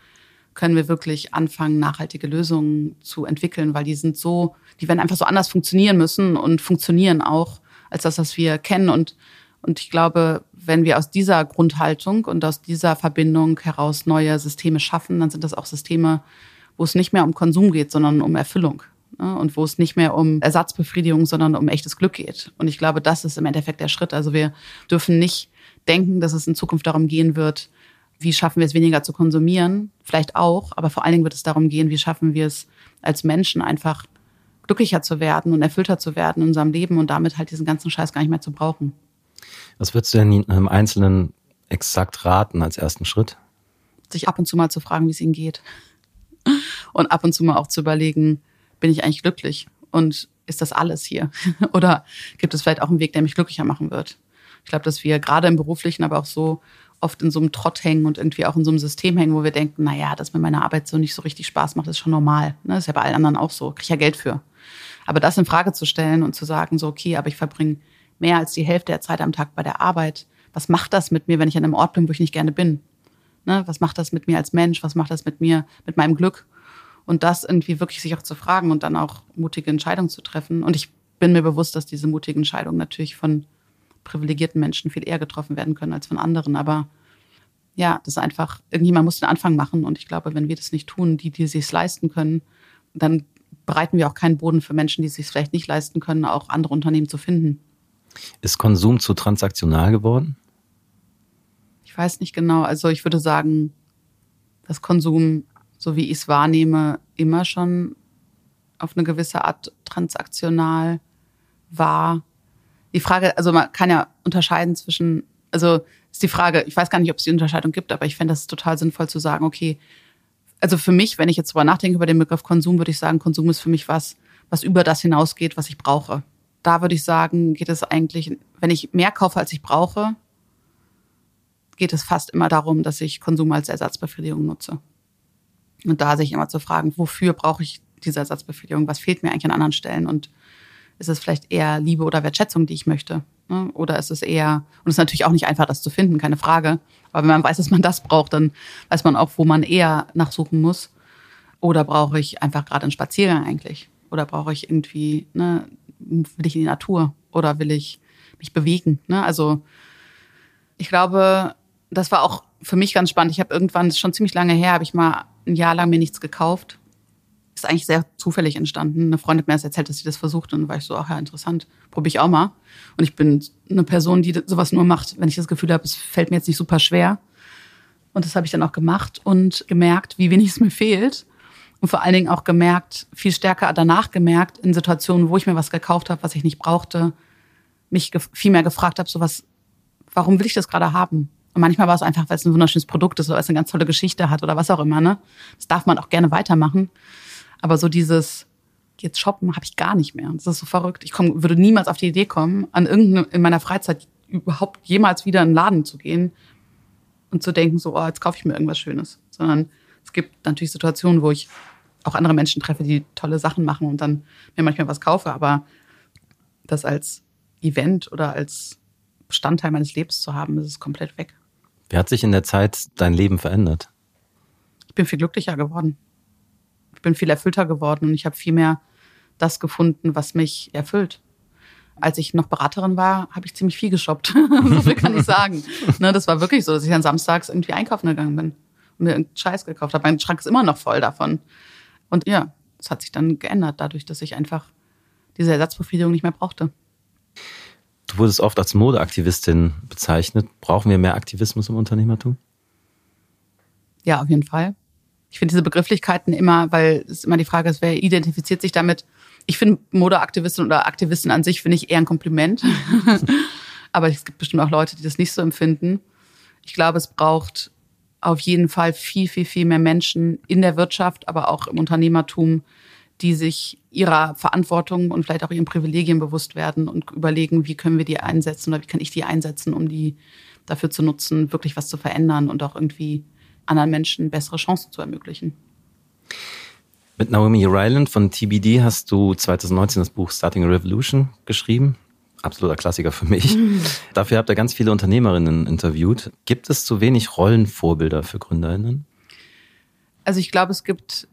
können wir wirklich anfangen, nachhaltige Lösungen zu entwickeln, weil die sind so, die werden einfach so anders funktionieren müssen und funktionieren auch, als das, was wir kennen. Und, und ich glaube, wenn wir aus dieser Grundhaltung und aus dieser Verbindung heraus neue Systeme schaffen, dann sind das auch Systeme, wo es nicht mehr um Konsum geht, sondern um Erfüllung. Ne? Und wo es nicht mehr um Ersatzbefriedigung, sondern um echtes Glück geht. Und ich glaube, das ist im Endeffekt der Schritt. Also wir dürfen nicht denken, dass es in Zukunft darum gehen wird, wie schaffen wir es weniger zu konsumieren? Vielleicht auch, aber vor allen Dingen wird es darum gehen, wie schaffen wir es als Menschen einfach glücklicher zu werden und erfüllter zu werden in unserem Leben und damit halt diesen ganzen Scheiß gar nicht mehr zu brauchen. Was würdest du denn einem Einzelnen exakt raten als ersten Schritt? Sich ab und zu mal zu fragen, wie es ihnen geht. Und ab und zu mal auch zu überlegen, bin ich eigentlich glücklich? Und ist das alles hier? Oder gibt es vielleicht auch einen Weg, der mich glücklicher machen wird? Ich glaube, dass wir gerade im beruflichen, aber auch so oft in so einem Trott hängen und irgendwie auch in so einem System hängen, wo wir denken, naja, dass mir meine Arbeit so nicht so richtig Spaß macht, ist schon normal. Ne? Das ist ja bei allen anderen auch so. Kriege ich ja Geld für. Aber das in Frage zu stellen und zu sagen, so, okay, aber ich verbringe mehr als die Hälfte der Zeit am Tag bei der Arbeit. Was macht das mit mir, wenn ich an einem Ort bin, wo ich nicht gerne bin? Ne? Was macht das mit mir als Mensch? Was macht das mit mir, mit meinem Glück? Und das irgendwie wirklich sich auch zu fragen und dann auch mutige Entscheidungen zu treffen. Und ich bin mir bewusst, dass diese mutigen Entscheidungen natürlich von privilegierten Menschen viel eher getroffen werden können als von anderen. Aber ja, das ist einfach, irgendjemand muss den Anfang machen. Und ich glaube, wenn wir das nicht tun, die, die sich leisten können, dann bereiten wir auch keinen Boden für Menschen, die es sich vielleicht nicht leisten können, auch andere Unternehmen zu finden. Ist Konsum zu transaktional geworden? Ich weiß nicht genau. Also ich würde sagen, dass Konsum so wie ich es wahrnehme, immer schon auf eine gewisse Art transaktional war. Die Frage, also man kann ja unterscheiden zwischen, also ist die Frage, ich weiß gar nicht, ob es die Unterscheidung gibt, aber ich fände das total sinnvoll zu sagen, okay, also für mich, wenn ich jetzt drüber nachdenke über den Begriff Konsum, würde ich sagen, Konsum ist für mich was, was über das hinausgeht, was ich brauche. Da würde ich sagen, geht es eigentlich, wenn ich mehr kaufe, als ich brauche, geht es fast immer darum, dass ich Konsum als Ersatzbefriedigung nutze. Und da sich immer zu fragen, wofür brauche ich diese Ersatzbefriedigung? Was fehlt mir eigentlich an anderen Stellen? Und ist es vielleicht eher Liebe oder Wertschätzung, die ich möchte? Ne? Oder ist es eher, und es ist natürlich auch nicht einfach, das zu finden, keine Frage. Aber wenn man weiß, dass man das braucht, dann weiß man auch, wo man eher nachsuchen muss. Oder brauche ich einfach gerade einen Spaziergang eigentlich? Oder brauche ich irgendwie, ne, will ich in die Natur? Oder will ich mich bewegen? Ne? Also ich glaube, das war auch für mich ganz spannend. Ich habe irgendwann, schon ziemlich lange her, habe ich mal ein Jahr lang mir nichts gekauft. Ist eigentlich sehr zufällig entstanden. Eine Freundin hat mir das erzählt, dass sie das versucht und dann war ich so, ach ja, interessant, probiere ich auch mal. Und ich bin eine Person, die sowas nur macht, wenn ich das Gefühl habe, es fällt mir jetzt nicht super schwer. Und das habe ich dann auch gemacht und gemerkt, wie wenig es mir fehlt. Und vor allen Dingen auch gemerkt, viel stärker danach gemerkt, in Situationen, wo ich mir was gekauft habe, was ich nicht brauchte, mich viel mehr gefragt habe, so was, warum will ich das gerade haben? Und manchmal war es einfach, weil es ein wunderschönes Produkt ist oder es eine ganz tolle Geschichte hat oder was auch immer. Ne? Das darf man auch gerne weitermachen. Aber so dieses jetzt shoppen habe ich gar nicht mehr. Das ist so verrückt. Ich komm, würde niemals auf die Idee kommen, an irgendeine, in meiner Freizeit überhaupt jemals wieder in einen Laden zu gehen und zu denken, so, oh, jetzt kaufe ich mir irgendwas Schönes. Sondern es gibt natürlich Situationen, wo ich auch andere Menschen treffe, die tolle Sachen machen und dann mir manchmal was kaufe. Aber das als Event oder als Bestandteil meines Lebens zu haben, ist komplett weg. Wie hat sich in der Zeit dein Leben verändert? Ich bin viel glücklicher geworden. Ich bin viel erfüllter geworden und ich habe viel mehr das gefunden, was mich erfüllt. Als ich noch Beraterin war, habe ich ziemlich viel geshoppt. so viel kann ich sagen. ne, das war wirklich so, dass ich dann samstags irgendwie einkaufen gegangen bin und mir irgendeinen Scheiß gekauft habe. Mein Schrank ist immer noch voll davon. Und ja, es hat sich dann geändert, dadurch, dass ich einfach diese Ersatzbefriedigung nicht mehr brauchte. Du wurdest oft als Modeaktivistin bezeichnet. Brauchen wir mehr Aktivismus im Unternehmertum? Ja, auf jeden Fall. Ich finde diese Begrifflichkeiten immer, weil es immer die Frage ist, wer identifiziert sich damit. Ich finde Modeaktivistin oder Aktivistin an sich finde ich eher ein Kompliment. Aber es gibt bestimmt auch Leute, die das nicht so empfinden. Ich glaube, es braucht auf jeden Fall viel, viel, viel mehr Menschen in der Wirtschaft, aber auch im Unternehmertum, die sich ihrer Verantwortung und vielleicht auch ihren Privilegien bewusst werden und überlegen, wie können wir die einsetzen oder wie kann ich die einsetzen, um die dafür zu nutzen, wirklich was zu verändern und auch irgendwie anderen Menschen bessere Chancen zu ermöglichen. Mit Naomi Ryland von TBD hast du 2019 das Buch Starting a Revolution geschrieben. Absoluter Klassiker für mich. Mhm. Dafür habt ihr ganz viele Unternehmerinnen interviewt. Gibt es zu wenig Rollenvorbilder für Gründerinnen? Also ich glaube, es gibt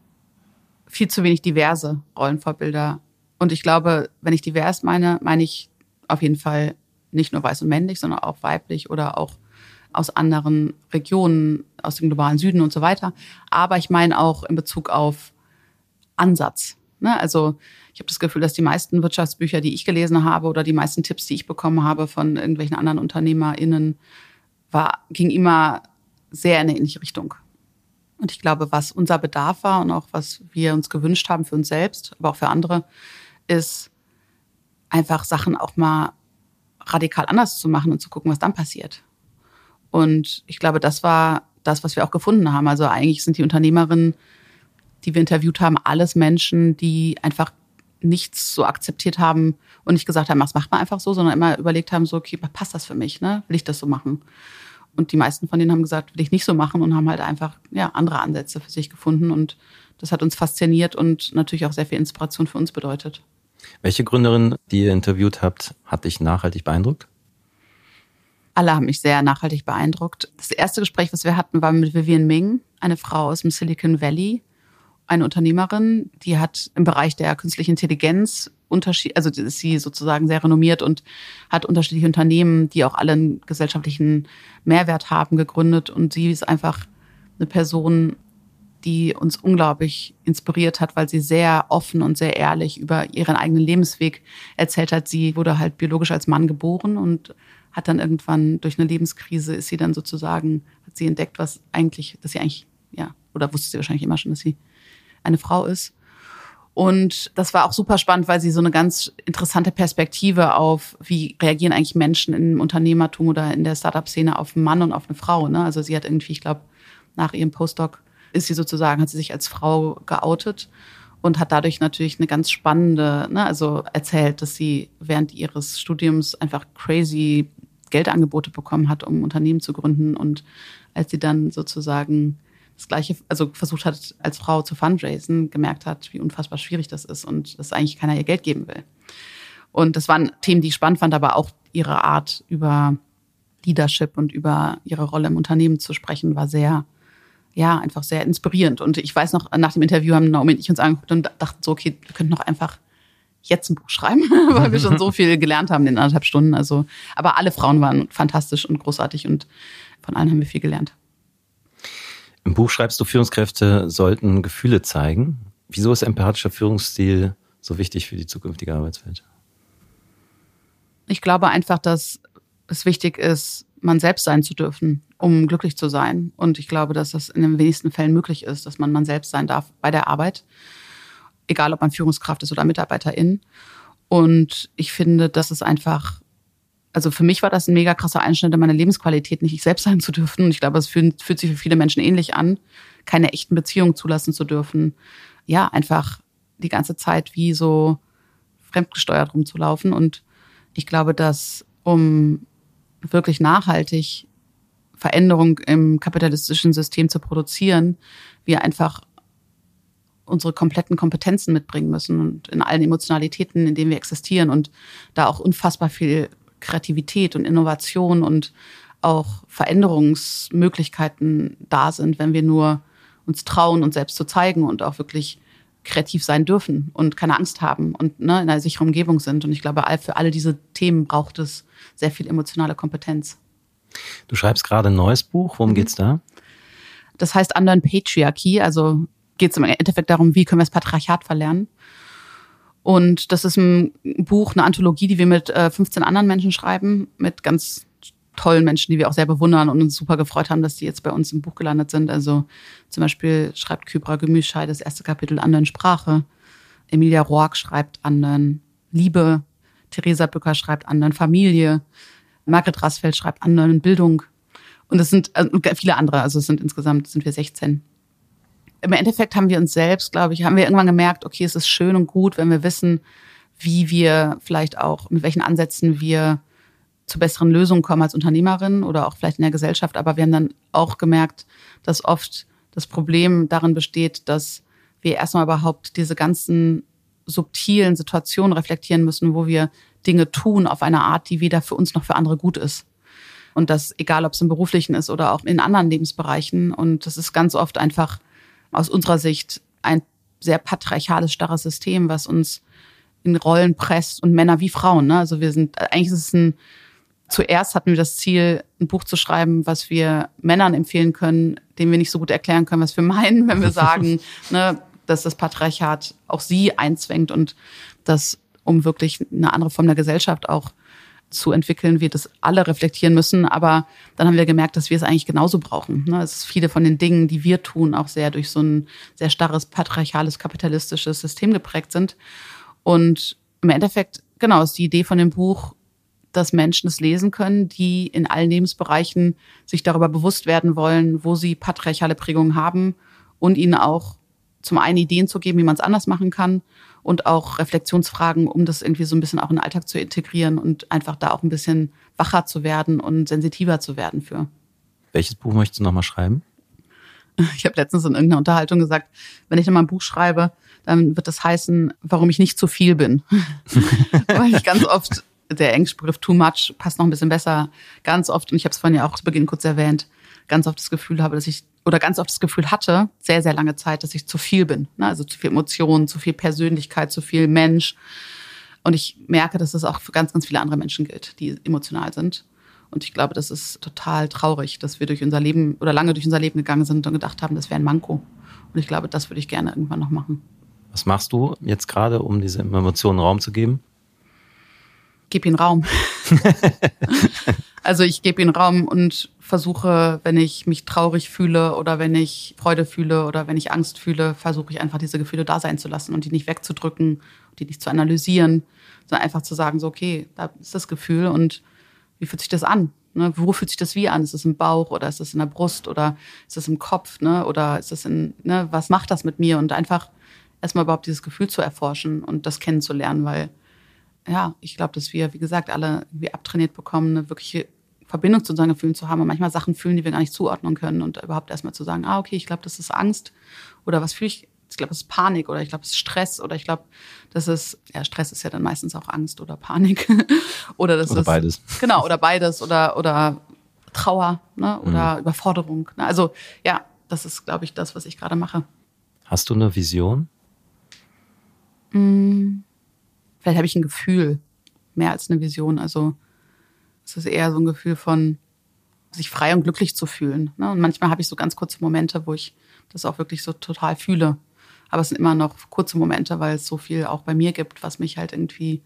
viel zu wenig diverse Rollenvorbilder. Und ich glaube, wenn ich divers meine, meine ich auf jeden Fall nicht nur weiß und männlich, sondern auch weiblich oder auch aus anderen Regionen, aus dem globalen Süden und so weiter. Aber ich meine auch in Bezug auf Ansatz. Ne? Also ich habe das Gefühl, dass die meisten Wirtschaftsbücher, die ich gelesen habe oder die meisten Tipps, die ich bekommen habe von irgendwelchen anderen UnternehmerInnen, war, ging immer sehr in eine ähnliche Richtung. Und ich glaube, was unser Bedarf war und auch was wir uns gewünscht haben für uns selbst, aber auch für andere, ist einfach Sachen auch mal radikal anders zu machen und zu gucken, was dann passiert. Und ich glaube, das war das, was wir auch gefunden haben. Also eigentlich sind die Unternehmerinnen, die wir interviewt haben, alles Menschen, die einfach nichts so akzeptiert haben und nicht gesagt haben, das macht man einfach so, sondern immer überlegt haben, so, okay, passt das für mich, ne? Will ich das so machen? Und die meisten von denen haben gesagt, will ich nicht so machen und haben halt einfach ja, andere Ansätze für sich gefunden. Und das hat uns fasziniert und natürlich auch sehr viel Inspiration für uns bedeutet. Welche Gründerin, die ihr interviewt habt, hat dich nachhaltig beeindruckt? Alle haben mich sehr nachhaltig beeindruckt. Das erste Gespräch, was wir hatten, war mit Vivian Ming, eine Frau aus dem Silicon Valley, eine Unternehmerin, die hat im Bereich der künstlichen Intelligenz Unterschied, also ist sie sozusagen sehr renommiert und hat unterschiedliche Unternehmen, die auch alle einen gesellschaftlichen Mehrwert haben, gegründet. Und sie ist einfach eine Person, die uns unglaublich inspiriert hat, weil sie sehr offen und sehr ehrlich über ihren eigenen Lebensweg erzählt hat. Sie wurde halt biologisch als Mann geboren und hat dann irgendwann durch eine Lebenskrise ist sie dann sozusagen, hat sie entdeckt, was eigentlich, dass sie eigentlich, ja, oder wusste sie wahrscheinlich immer schon, dass sie eine Frau ist. Und das war auch super spannend, weil sie so eine ganz interessante Perspektive auf, wie reagieren eigentlich Menschen im Unternehmertum oder in der Startup-Szene auf einen Mann und auf eine Frau. Ne? Also sie hat irgendwie, ich glaube, nach ihrem Postdoc ist sie sozusagen, hat sie sich als Frau geoutet und hat dadurch natürlich eine ganz spannende, ne, also erzählt, dass sie während ihres Studiums einfach crazy Geldangebote bekommen hat, um Unternehmen zu gründen. Und als sie dann sozusagen das Gleiche, also versucht hat, als Frau zu fundraisen, gemerkt hat, wie unfassbar schwierig das ist und dass eigentlich keiner ihr Geld geben will. Und das waren Themen, die ich spannend fand, aber auch ihre Art über Leadership und über ihre Rolle im Unternehmen zu sprechen, war sehr, ja, einfach sehr inspirierend. Und ich weiß noch, nach dem Interview haben Naomi und ich uns angeguckt und dachten so, okay, wir könnten noch einfach jetzt ein Buch schreiben, weil wir schon so viel gelernt haben in anderthalb Stunden. Also, aber alle Frauen waren fantastisch und großartig und von allen haben wir viel gelernt. Im Buch schreibst du, Führungskräfte sollten Gefühle zeigen. Wieso ist empathischer Führungsstil so wichtig für die zukünftige Arbeitswelt? Ich glaube einfach, dass es wichtig ist, man selbst sein zu dürfen, um glücklich zu sein. Und ich glaube, dass das in den wenigsten Fällen möglich ist, dass man man selbst sein darf bei der Arbeit. Egal, ob man Führungskraft ist oder Mitarbeiterin. Und ich finde, dass es einfach also für mich war das ein mega krasser Einschnitt in meine Lebensqualität, nicht ich selbst sein zu dürfen. Und ich glaube, es fühlt, fühlt sich für viele Menschen ähnlich an, keine echten Beziehungen zulassen zu dürfen. Ja, einfach die ganze Zeit wie so fremdgesteuert rumzulaufen. Und ich glaube, dass um wirklich nachhaltig Veränderung im kapitalistischen System zu produzieren, wir einfach unsere kompletten Kompetenzen mitbringen müssen und in allen Emotionalitäten, in denen wir existieren und da auch unfassbar viel Kreativität und Innovation und auch Veränderungsmöglichkeiten da sind, wenn wir nur uns trauen, uns selbst zu zeigen und auch wirklich kreativ sein dürfen und keine Angst haben und ne, in einer sicheren Umgebung sind. Und ich glaube, für alle diese Themen braucht es sehr viel emotionale Kompetenz. Du schreibst gerade ein neues Buch. Worum mhm. geht's da? Das heißt Undone Patriarchy. Also geht es im Endeffekt darum, wie können wir das Patriarchat verlernen. Und das ist ein Buch, eine Anthologie, die wir mit äh, 15 anderen Menschen schreiben, mit ganz tollen Menschen, die wir auch sehr bewundern und uns super gefreut haben, dass die jetzt bei uns im Buch gelandet sind. Also zum Beispiel schreibt Kybra Gemüschei das erste Kapitel Anderen Sprache. Emilia Roark schreibt Anderen Liebe. Theresa Bücker schreibt Anderen Familie. Margret Rassfeld schreibt Anderen Bildung. Und es sind also viele andere. Also es sind insgesamt sind wir 16 im Endeffekt haben wir uns selbst, glaube ich, haben wir irgendwann gemerkt, okay, es ist schön und gut, wenn wir wissen, wie wir vielleicht auch, mit welchen Ansätzen wir zu besseren Lösungen kommen als Unternehmerin oder auch vielleicht in der Gesellschaft. Aber wir haben dann auch gemerkt, dass oft das Problem darin besteht, dass wir erstmal überhaupt diese ganzen subtilen Situationen reflektieren müssen, wo wir Dinge tun auf eine Art, die weder für uns noch für andere gut ist. Und das, egal ob es im beruflichen ist oder auch in anderen Lebensbereichen. Und das ist ganz oft einfach aus unserer Sicht ein sehr patriarchales, starres System, was uns in Rollen presst und Männer wie Frauen. Ne? Also wir sind, eigentlich ist es ein, zuerst hatten wir das Ziel, ein Buch zu schreiben, was wir Männern empfehlen können, denen wir nicht so gut erklären können, was wir meinen, wenn wir sagen, ne, dass das Patriarchat auch sie einzwängt und dass, um wirklich eine andere Form der Gesellschaft auch zu entwickeln, wir das alle reflektieren müssen. Aber dann haben wir gemerkt, dass wir es eigentlich genauso brauchen. Ne? Es ist viele von den Dingen, die wir tun, auch sehr durch so ein sehr starres patriarchales, kapitalistisches System geprägt sind. Und im Endeffekt, genau, ist die Idee von dem Buch, dass Menschen es lesen können, die in allen Lebensbereichen sich darüber bewusst werden wollen, wo sie patriarchale Prägungen haben und ihnen auch zum einen Ideen zu geben, wie man es anders machen kann und auch Reflexionsfragen, um das irgendwie so ein bisschen auch in den Alltag zu integrieren und einfach da auch ein bisschen wacher zu werden und sensitiver zu werden für. Welches Buch möchtest du nochmal schreiben? Ich habe letztens in irgendeiner Unterhaltung gesagt, wenn ich nochmal ein Buch schreibe, dann wird das heißen, warum ich nicht zu viel bin. Weil ich ganz oft, der Englischbegriff too much passt noch ein bisschen besser, ganz oft, und ich habe es vorhin ja auch zu Beginn kurz erwähnt, ganz oft das Gefühl habe, dass ich, oder ganz oft das Gefühl hatte, sehr, sehr lange Zeit, dass ich zu viel bin. Ne? Also zu viel Emotionen, zu viel Persönlichkeit, zu viel Mensch. Und ich merke, dass das auch für ganz, ganz viele andere Menschen gilt, die emotional sind. Und ich glaube, das ist total traurig, dass wir durch unser Leben oder lange durch unser Leben gegangen sind und gedacht haben, das wäre ein Manko. Und ich glaube, das würde ich gerne irgendwann noch machen. Was machst du jetzt gerade, um diese Emotionen Raum zu geben? Gib ihnen Raum. also ich gebe ihnen Raum und versuche, wenn ich mich traurig fühle oder wenn ich Freude fühle oder wenn ich Angst fühle, versuche ich einfach diese Gefühle da sein zu lassen und die nicht wegzudrücken, die nicht zu analysieren, sondern einfach zu sagen, so okay, da ist das Gefühl und wie fühlt sich das an? Ne? Wo fühlt sich das wie an? Ist es im Bauch oder ist es in der Brust oder ist es im Kopf? Ne? Oder ist es in, ne? was macht das mit mir? Und einfach erstmal überhaupt dieses Gefühl zu erforschen und das kennenzulernen, weil ja, ich glaube, dass wir, wie gesagt, alle irgendwie abtrainiert bekommen, eine wirkliche Verbindung zu unseren Gefühlen zu haben und manchmal Sachen fühlen, die wir gar nicht zuordnen können und überhaupt erstmal zu sagen, ah, okay, ich glaube, das ist Angst oder was fühle ich ich glaube, es ist Panik oder ich glaube, es ist Stress oder ich glaube, das ist, ja, Stress ist ja dann meistens auch Angst oder Panik. oder das oder ist. beides. Genau, oder beides oder, oder Trauer ne, oder mhm. Überforderung. Ne? Also ja, das ist, glaube ich, das, was ich gerade mache. Hast du eine Vision? Hm, vielleicht habe ich ein Gefühl, mehr als eine Vision. Also es ist eher so ein Gefühl von sich frei und glücklich zu fühlen. Ne? Und manchmal habe ich so ganz kurze Momente, wo ich das auch wirklich so total fühle. Aber es sind immer noch kurze Momente, weil es so viel auch bei mir gibt, was mich halt irgendwie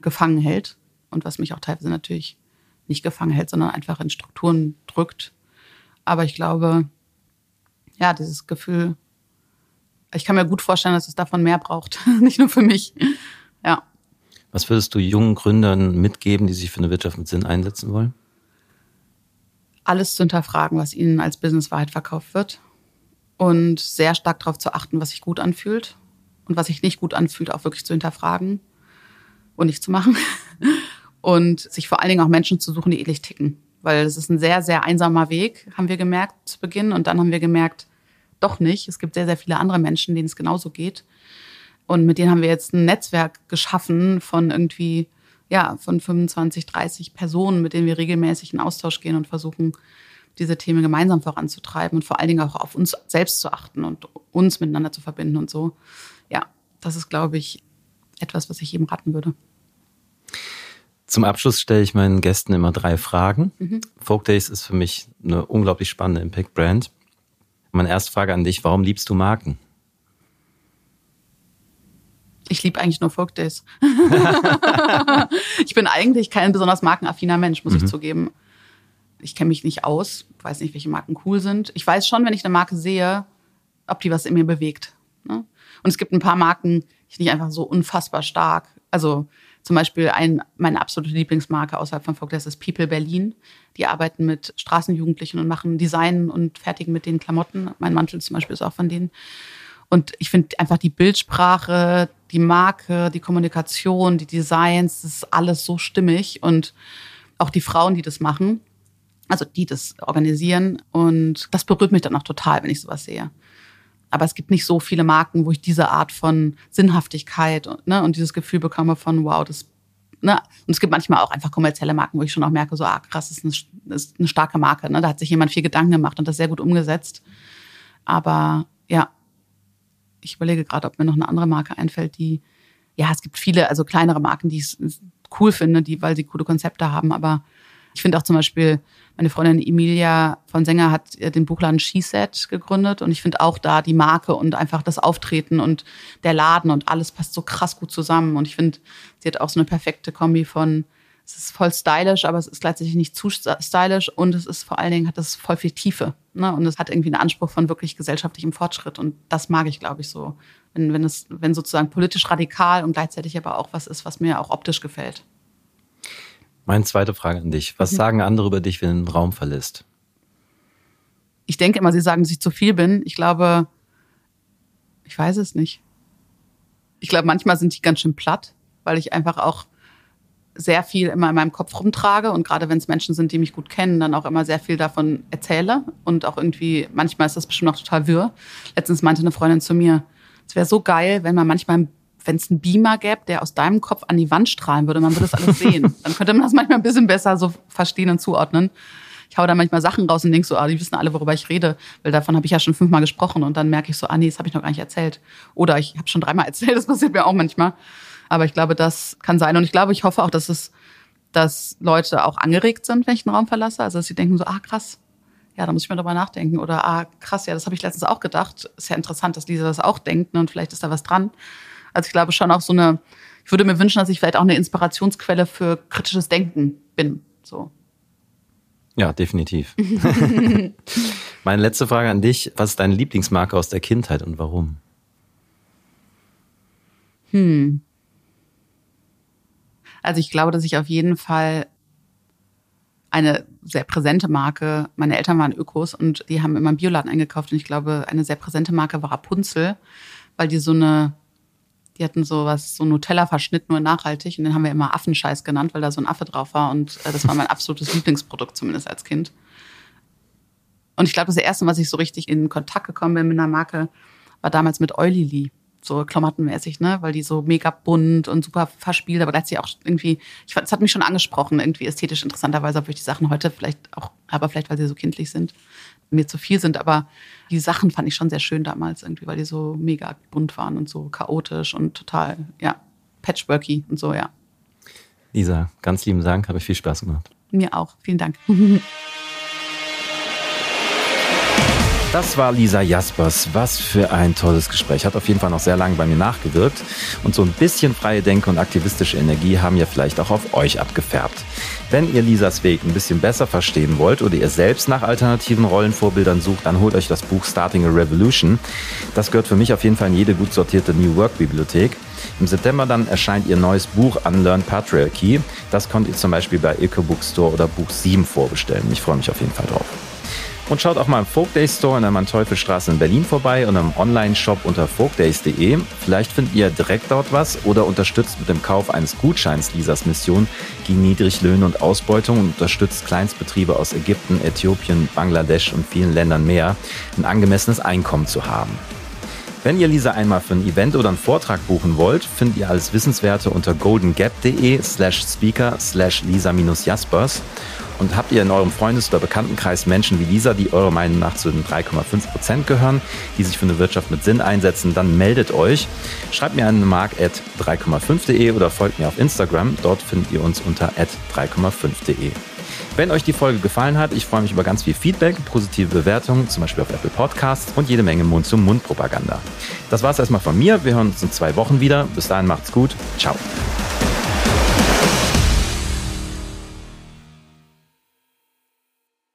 gefangen hält und was mich auch teilweise natürlich nicht gefangen hält, sondern einfach in Strukturen drückt. Aber ich glaube, ja, dieses Gefühl, ich kann mir gut vorstellen, dass es davon mehr braucht, nicht nur für mich. Was würdest du jungen Gründern mitgeben, die sich für eine Wirtschaft mit Sinn einsetzen wollen? Alles zu hinterfragen, was ihnen als Businesswahrheit verkauft wird und sehr stark darauf zu achten, was sich gut anfühlt und was sich nicht gut anfühlt, auch wirklich zu hinterfragen und nicht zu machen. Und sich vor allen Dingen auch Menschen zu suchen, die ähnlich ticken. Weil es ist ein sehr, sehr einsamer Weg, haben wir gemerkt zu Beginn. Und dann haben wir gemerkt, doch nicht. Es gibt sehr, sehr viele andere Menschen, denen es genauso geht. Und mit denen haben wir jetzt ein Netzwerk geschaffen von irgendwie, ja, von 25, 30 Personen, mit denen wir regelmäßig in Austausch gehen und versuchen, diese Themen gemeinsam voranzutreiben und vor allen Dingen auch auf uns selbst zu achten und uns miteinander zu verbinden und so. Ja, das ist, glaube ich, etwas, was ich jedem raten würde. Zum Abschluss stelle ich meinen Gästen immer drei Fragen. Mhm. Folk Days ist für mich eine unglaublich spannende Impact-Brand. Meine erste Frage an dich, warum liebst du Marken? Ich liebe eigentlich nur Folk Days. ich bin eigentlich kein besonders markenaffiner Mensch, muss mhm. ich zugeben ich kenne mich nicht aus, weiß nicht, welche Marken cool sind. Ich weiß schon, wenn ich eine Marke sehe, ob die was in mir bewegt. Ne? Und es gibt ein paar Marken, die finde ich einfach so unfassbar stark. Also zum Beispiel ein, meine absolute Lieblingsmarke außerhalb von Folklore ist People Berlin. Die arbeiten mit Straßenjugendlichen und machen Design und fertigen mit den Klamotten. Mein Mantel zum Beispiel ist auch von denen. Und ich finde einfach die Bildsprache, die Marke, die Kommunikation, die Designs, das ist alles so stimmig und auch die Frauen, die das machen also die das organisieren. Und das berührt mich dann auch total, wenn ich sowas sehe. Aber es gibt nicht so viele Marken, wo ich diese Art von Sinnhaftigkeit und, ne, und dieses Gefühl bekomme von, wow, das Ne? Und es gibt manchmal auch einfach kommerzielle Marken, wo ich schon auch merke, so, ah, krass, das ist eine, ist eine starke Marke. Ne? Da hat sich jemand viel Gedanken gemacht und das sehr gut umgesetzt. Aber ja, ich überlege gerade, ob mir noch eine andere Marke einfällt, die, ja, es gibt viele, also kleinere Marken, die ich cool finde, die, weil sie coole Konzepte haben, aber ich finde auch zum Beispiel, meine Freundin Emilia von Sänger hat den Buchladen She-Set gegründet und ich finde auch da die Marke und einfach das Auftreten und der Laden und alles passt so krass gut zusammen und ich finde, sie hat auch so eine perfekte Kombi von es ist voll stylisch, aber es ist gleichzeitig nicht zu stylisch und es ist vor allen Dingen hat es voll viel Tiefe. Ne? Und es hat irgendwie einen Anspruch von wirklich gesellschaftlichem Fortschritt. Und das mag ich, glaube ich, so. Wenn, wenn es, wenn sozusagen politisch radikal und gleichzeitig aber auch was ist, was mir auch optisch gefällt. Meine zweite Frage an dich. Was mhm. sagen andere über dich, wenn du den Raum verlässt? Ich denke immer, sie sagen, dass ich zu viel bin. Ich glaube, ich weiß es nicht. Ich glaube, manchmal sind die ganz schön platt, weil ich einfach auch sehr viel immer in meinem Kopf rumtrage und gerade wenn es Menschen sind, die mich gut kennen, dann auch immer sehr viel davon erzähle und auch irgendwie, manchmal ist das bestimmt auch total wirr. Letztens meinte eine Freundin zu mir, es wäre so geil, wenn man manchmal, wenn es einen Beamer gäbe, der aus deinem Kopf an die Wand strahlen würde, man würde das alles sehen. Dann könnte man das manchmal ein bisschen besser so verstehen und zuordnen. Ich hau da manchmal Sachen raus und denk so, ah, die wissen alle, worüber ich rede, weil davon habe ich ja schon fünfmal gesprochen und dann merke ich so, ah nee, das habe ich noch gar nicht erzählt. Oder ich habe schon dreimal erzählt, das passiert mir auch manchmal. Aber ich glaube, das kann sein. Und ich glaube, ich hoffe auch, dass es, dass Leute auch angeregt sind, wenn ich einen Raum verlasse. Also dass sie denken so, ah krass, ja, da muss ich mal drüber nachdenken. Oder ah, krass, ja, das habe ich letztens auch gedacht. Ist ja interessant, dass Lisa das auch denkt ne? und vielleicht ist da was dran. Also ich glaube schon auch so eine, ich würde mir wünschen, dass ich vielleicht auch eine Inspirationsquelle für kritisches Denken bin. So. Ja, definitiv. Meine letzte Frage an dich. Was ist deine Lieblingsmarke aus der Kindheit und warum? Hm. Also ich glaube, dass ich auf jeden Fall eine sehr präsente Marke, meine Eltern waren Ökos und die haben immer im Bioladen eingekauft und ich glaube, eine sehr präsente Marke war Rapunzel, weil die so eine, die hatten so was, so Nutella-Verschnitt nur nachhaltig und den haben wir immer Affenscheiß genannt, weil da so ein Affe drauf war und äh, das war mein absolutes Lieblingsprodukt, zumindest als Kind. Und ich glaube, das erste, was ich so richtig in Kontakt gekommen bin mit einer Marke, war damals mit Eulili so klamottenmäßig, ne, weil die so mega bunt und super verspielt, aber gleichzeitig auch irgendwie, ich fand, es hat mich schon angesprochen, irgendwie ästhetisch interessanterweise, obwohl ich die Sachen heute vielleicht auch, aber vielleicht, weil sie so kindlich sind, mir zu viel sind, aber die Sachen fand ich schon sehr schön damals irgendwie, weil die so mega bunt waren und so chaotisch und total, ja, patchworky und so, ja. Lisa, ganz lieben Dank, habe ich viel Spaß gemacht. Mir auch, vielen Dank. Das war Lisa Jaspers. Was für ein tolles Gespräch. Hat auf jeden Fall noch sehr lange bei mir nachgewirkt. Und so ein bisschen freie Denke und aktivistische Energie haben ja vielleicht auch auf euch abgefärbt. Wenn ihr Lisas Weg ein bisschen besser verstehen wollt oder ihr selbst nach alternativen Rollenvorbildern sucht, dann holt euch das Buch Starting a Revolution. Das gehört für mich auf jeden Fall in jede gut sortierte New Work Bibliothek. Im September dann erscheint ihr neues Buch Unlearn Patriarchy. Das könnt ihr zum Beispiel bei Eco Bookstore oder Buch 7 vorbestellen. Ich freue mich auf jeden Fall drauf. Und schaut auch mal im Folk Day Store in der Manteuffelstraße in Berlin vorbei und im Online-Shop unter folkdays.de. Vielleicht findet ihr direkt dort was oder unterstützt mit dem Kauf eines Gutscheins Lisas Mission gegen Niedriglöhne und Ausbeutung und unterstützt Kleinstbetriebe aus Ägypten, Äthiopien, Bangladesch und vielen Ländern mehr, ein angemessenes Einkommen zu haben. Wenn ihr Lisa einmal für ein Event oder einen Vortrag buchen wollt, findet ihr alles Wissenswerte unter goldengap.de slash speaker slash lisa-jaspers. Und habt ihr in eurem Freundes- oder Bekanntenkreis Menschen wie Lisa, die eurer Meinung nach zu den 3,5 Prozent gehören, die sich für eine Wirtschaft mit Sinn einsetzen, dann meldet euch. Schreibt mir an mark.3,5.de oder folgt mir auf Instagram. Dort findet ihr uns unter 3,5.de. Wenn euch die Folge gefallen hat, ich freue mich über ganz viel Feedback, positive Bewertungen, zum Beispiel auf Apple Podcasts und jede Menge Mund-zu-Mund-Propaganda. Das war es erstmal von mir. Wir hören uns in zwei Wochen wieder. Bis dahin macht's gut. Ciao.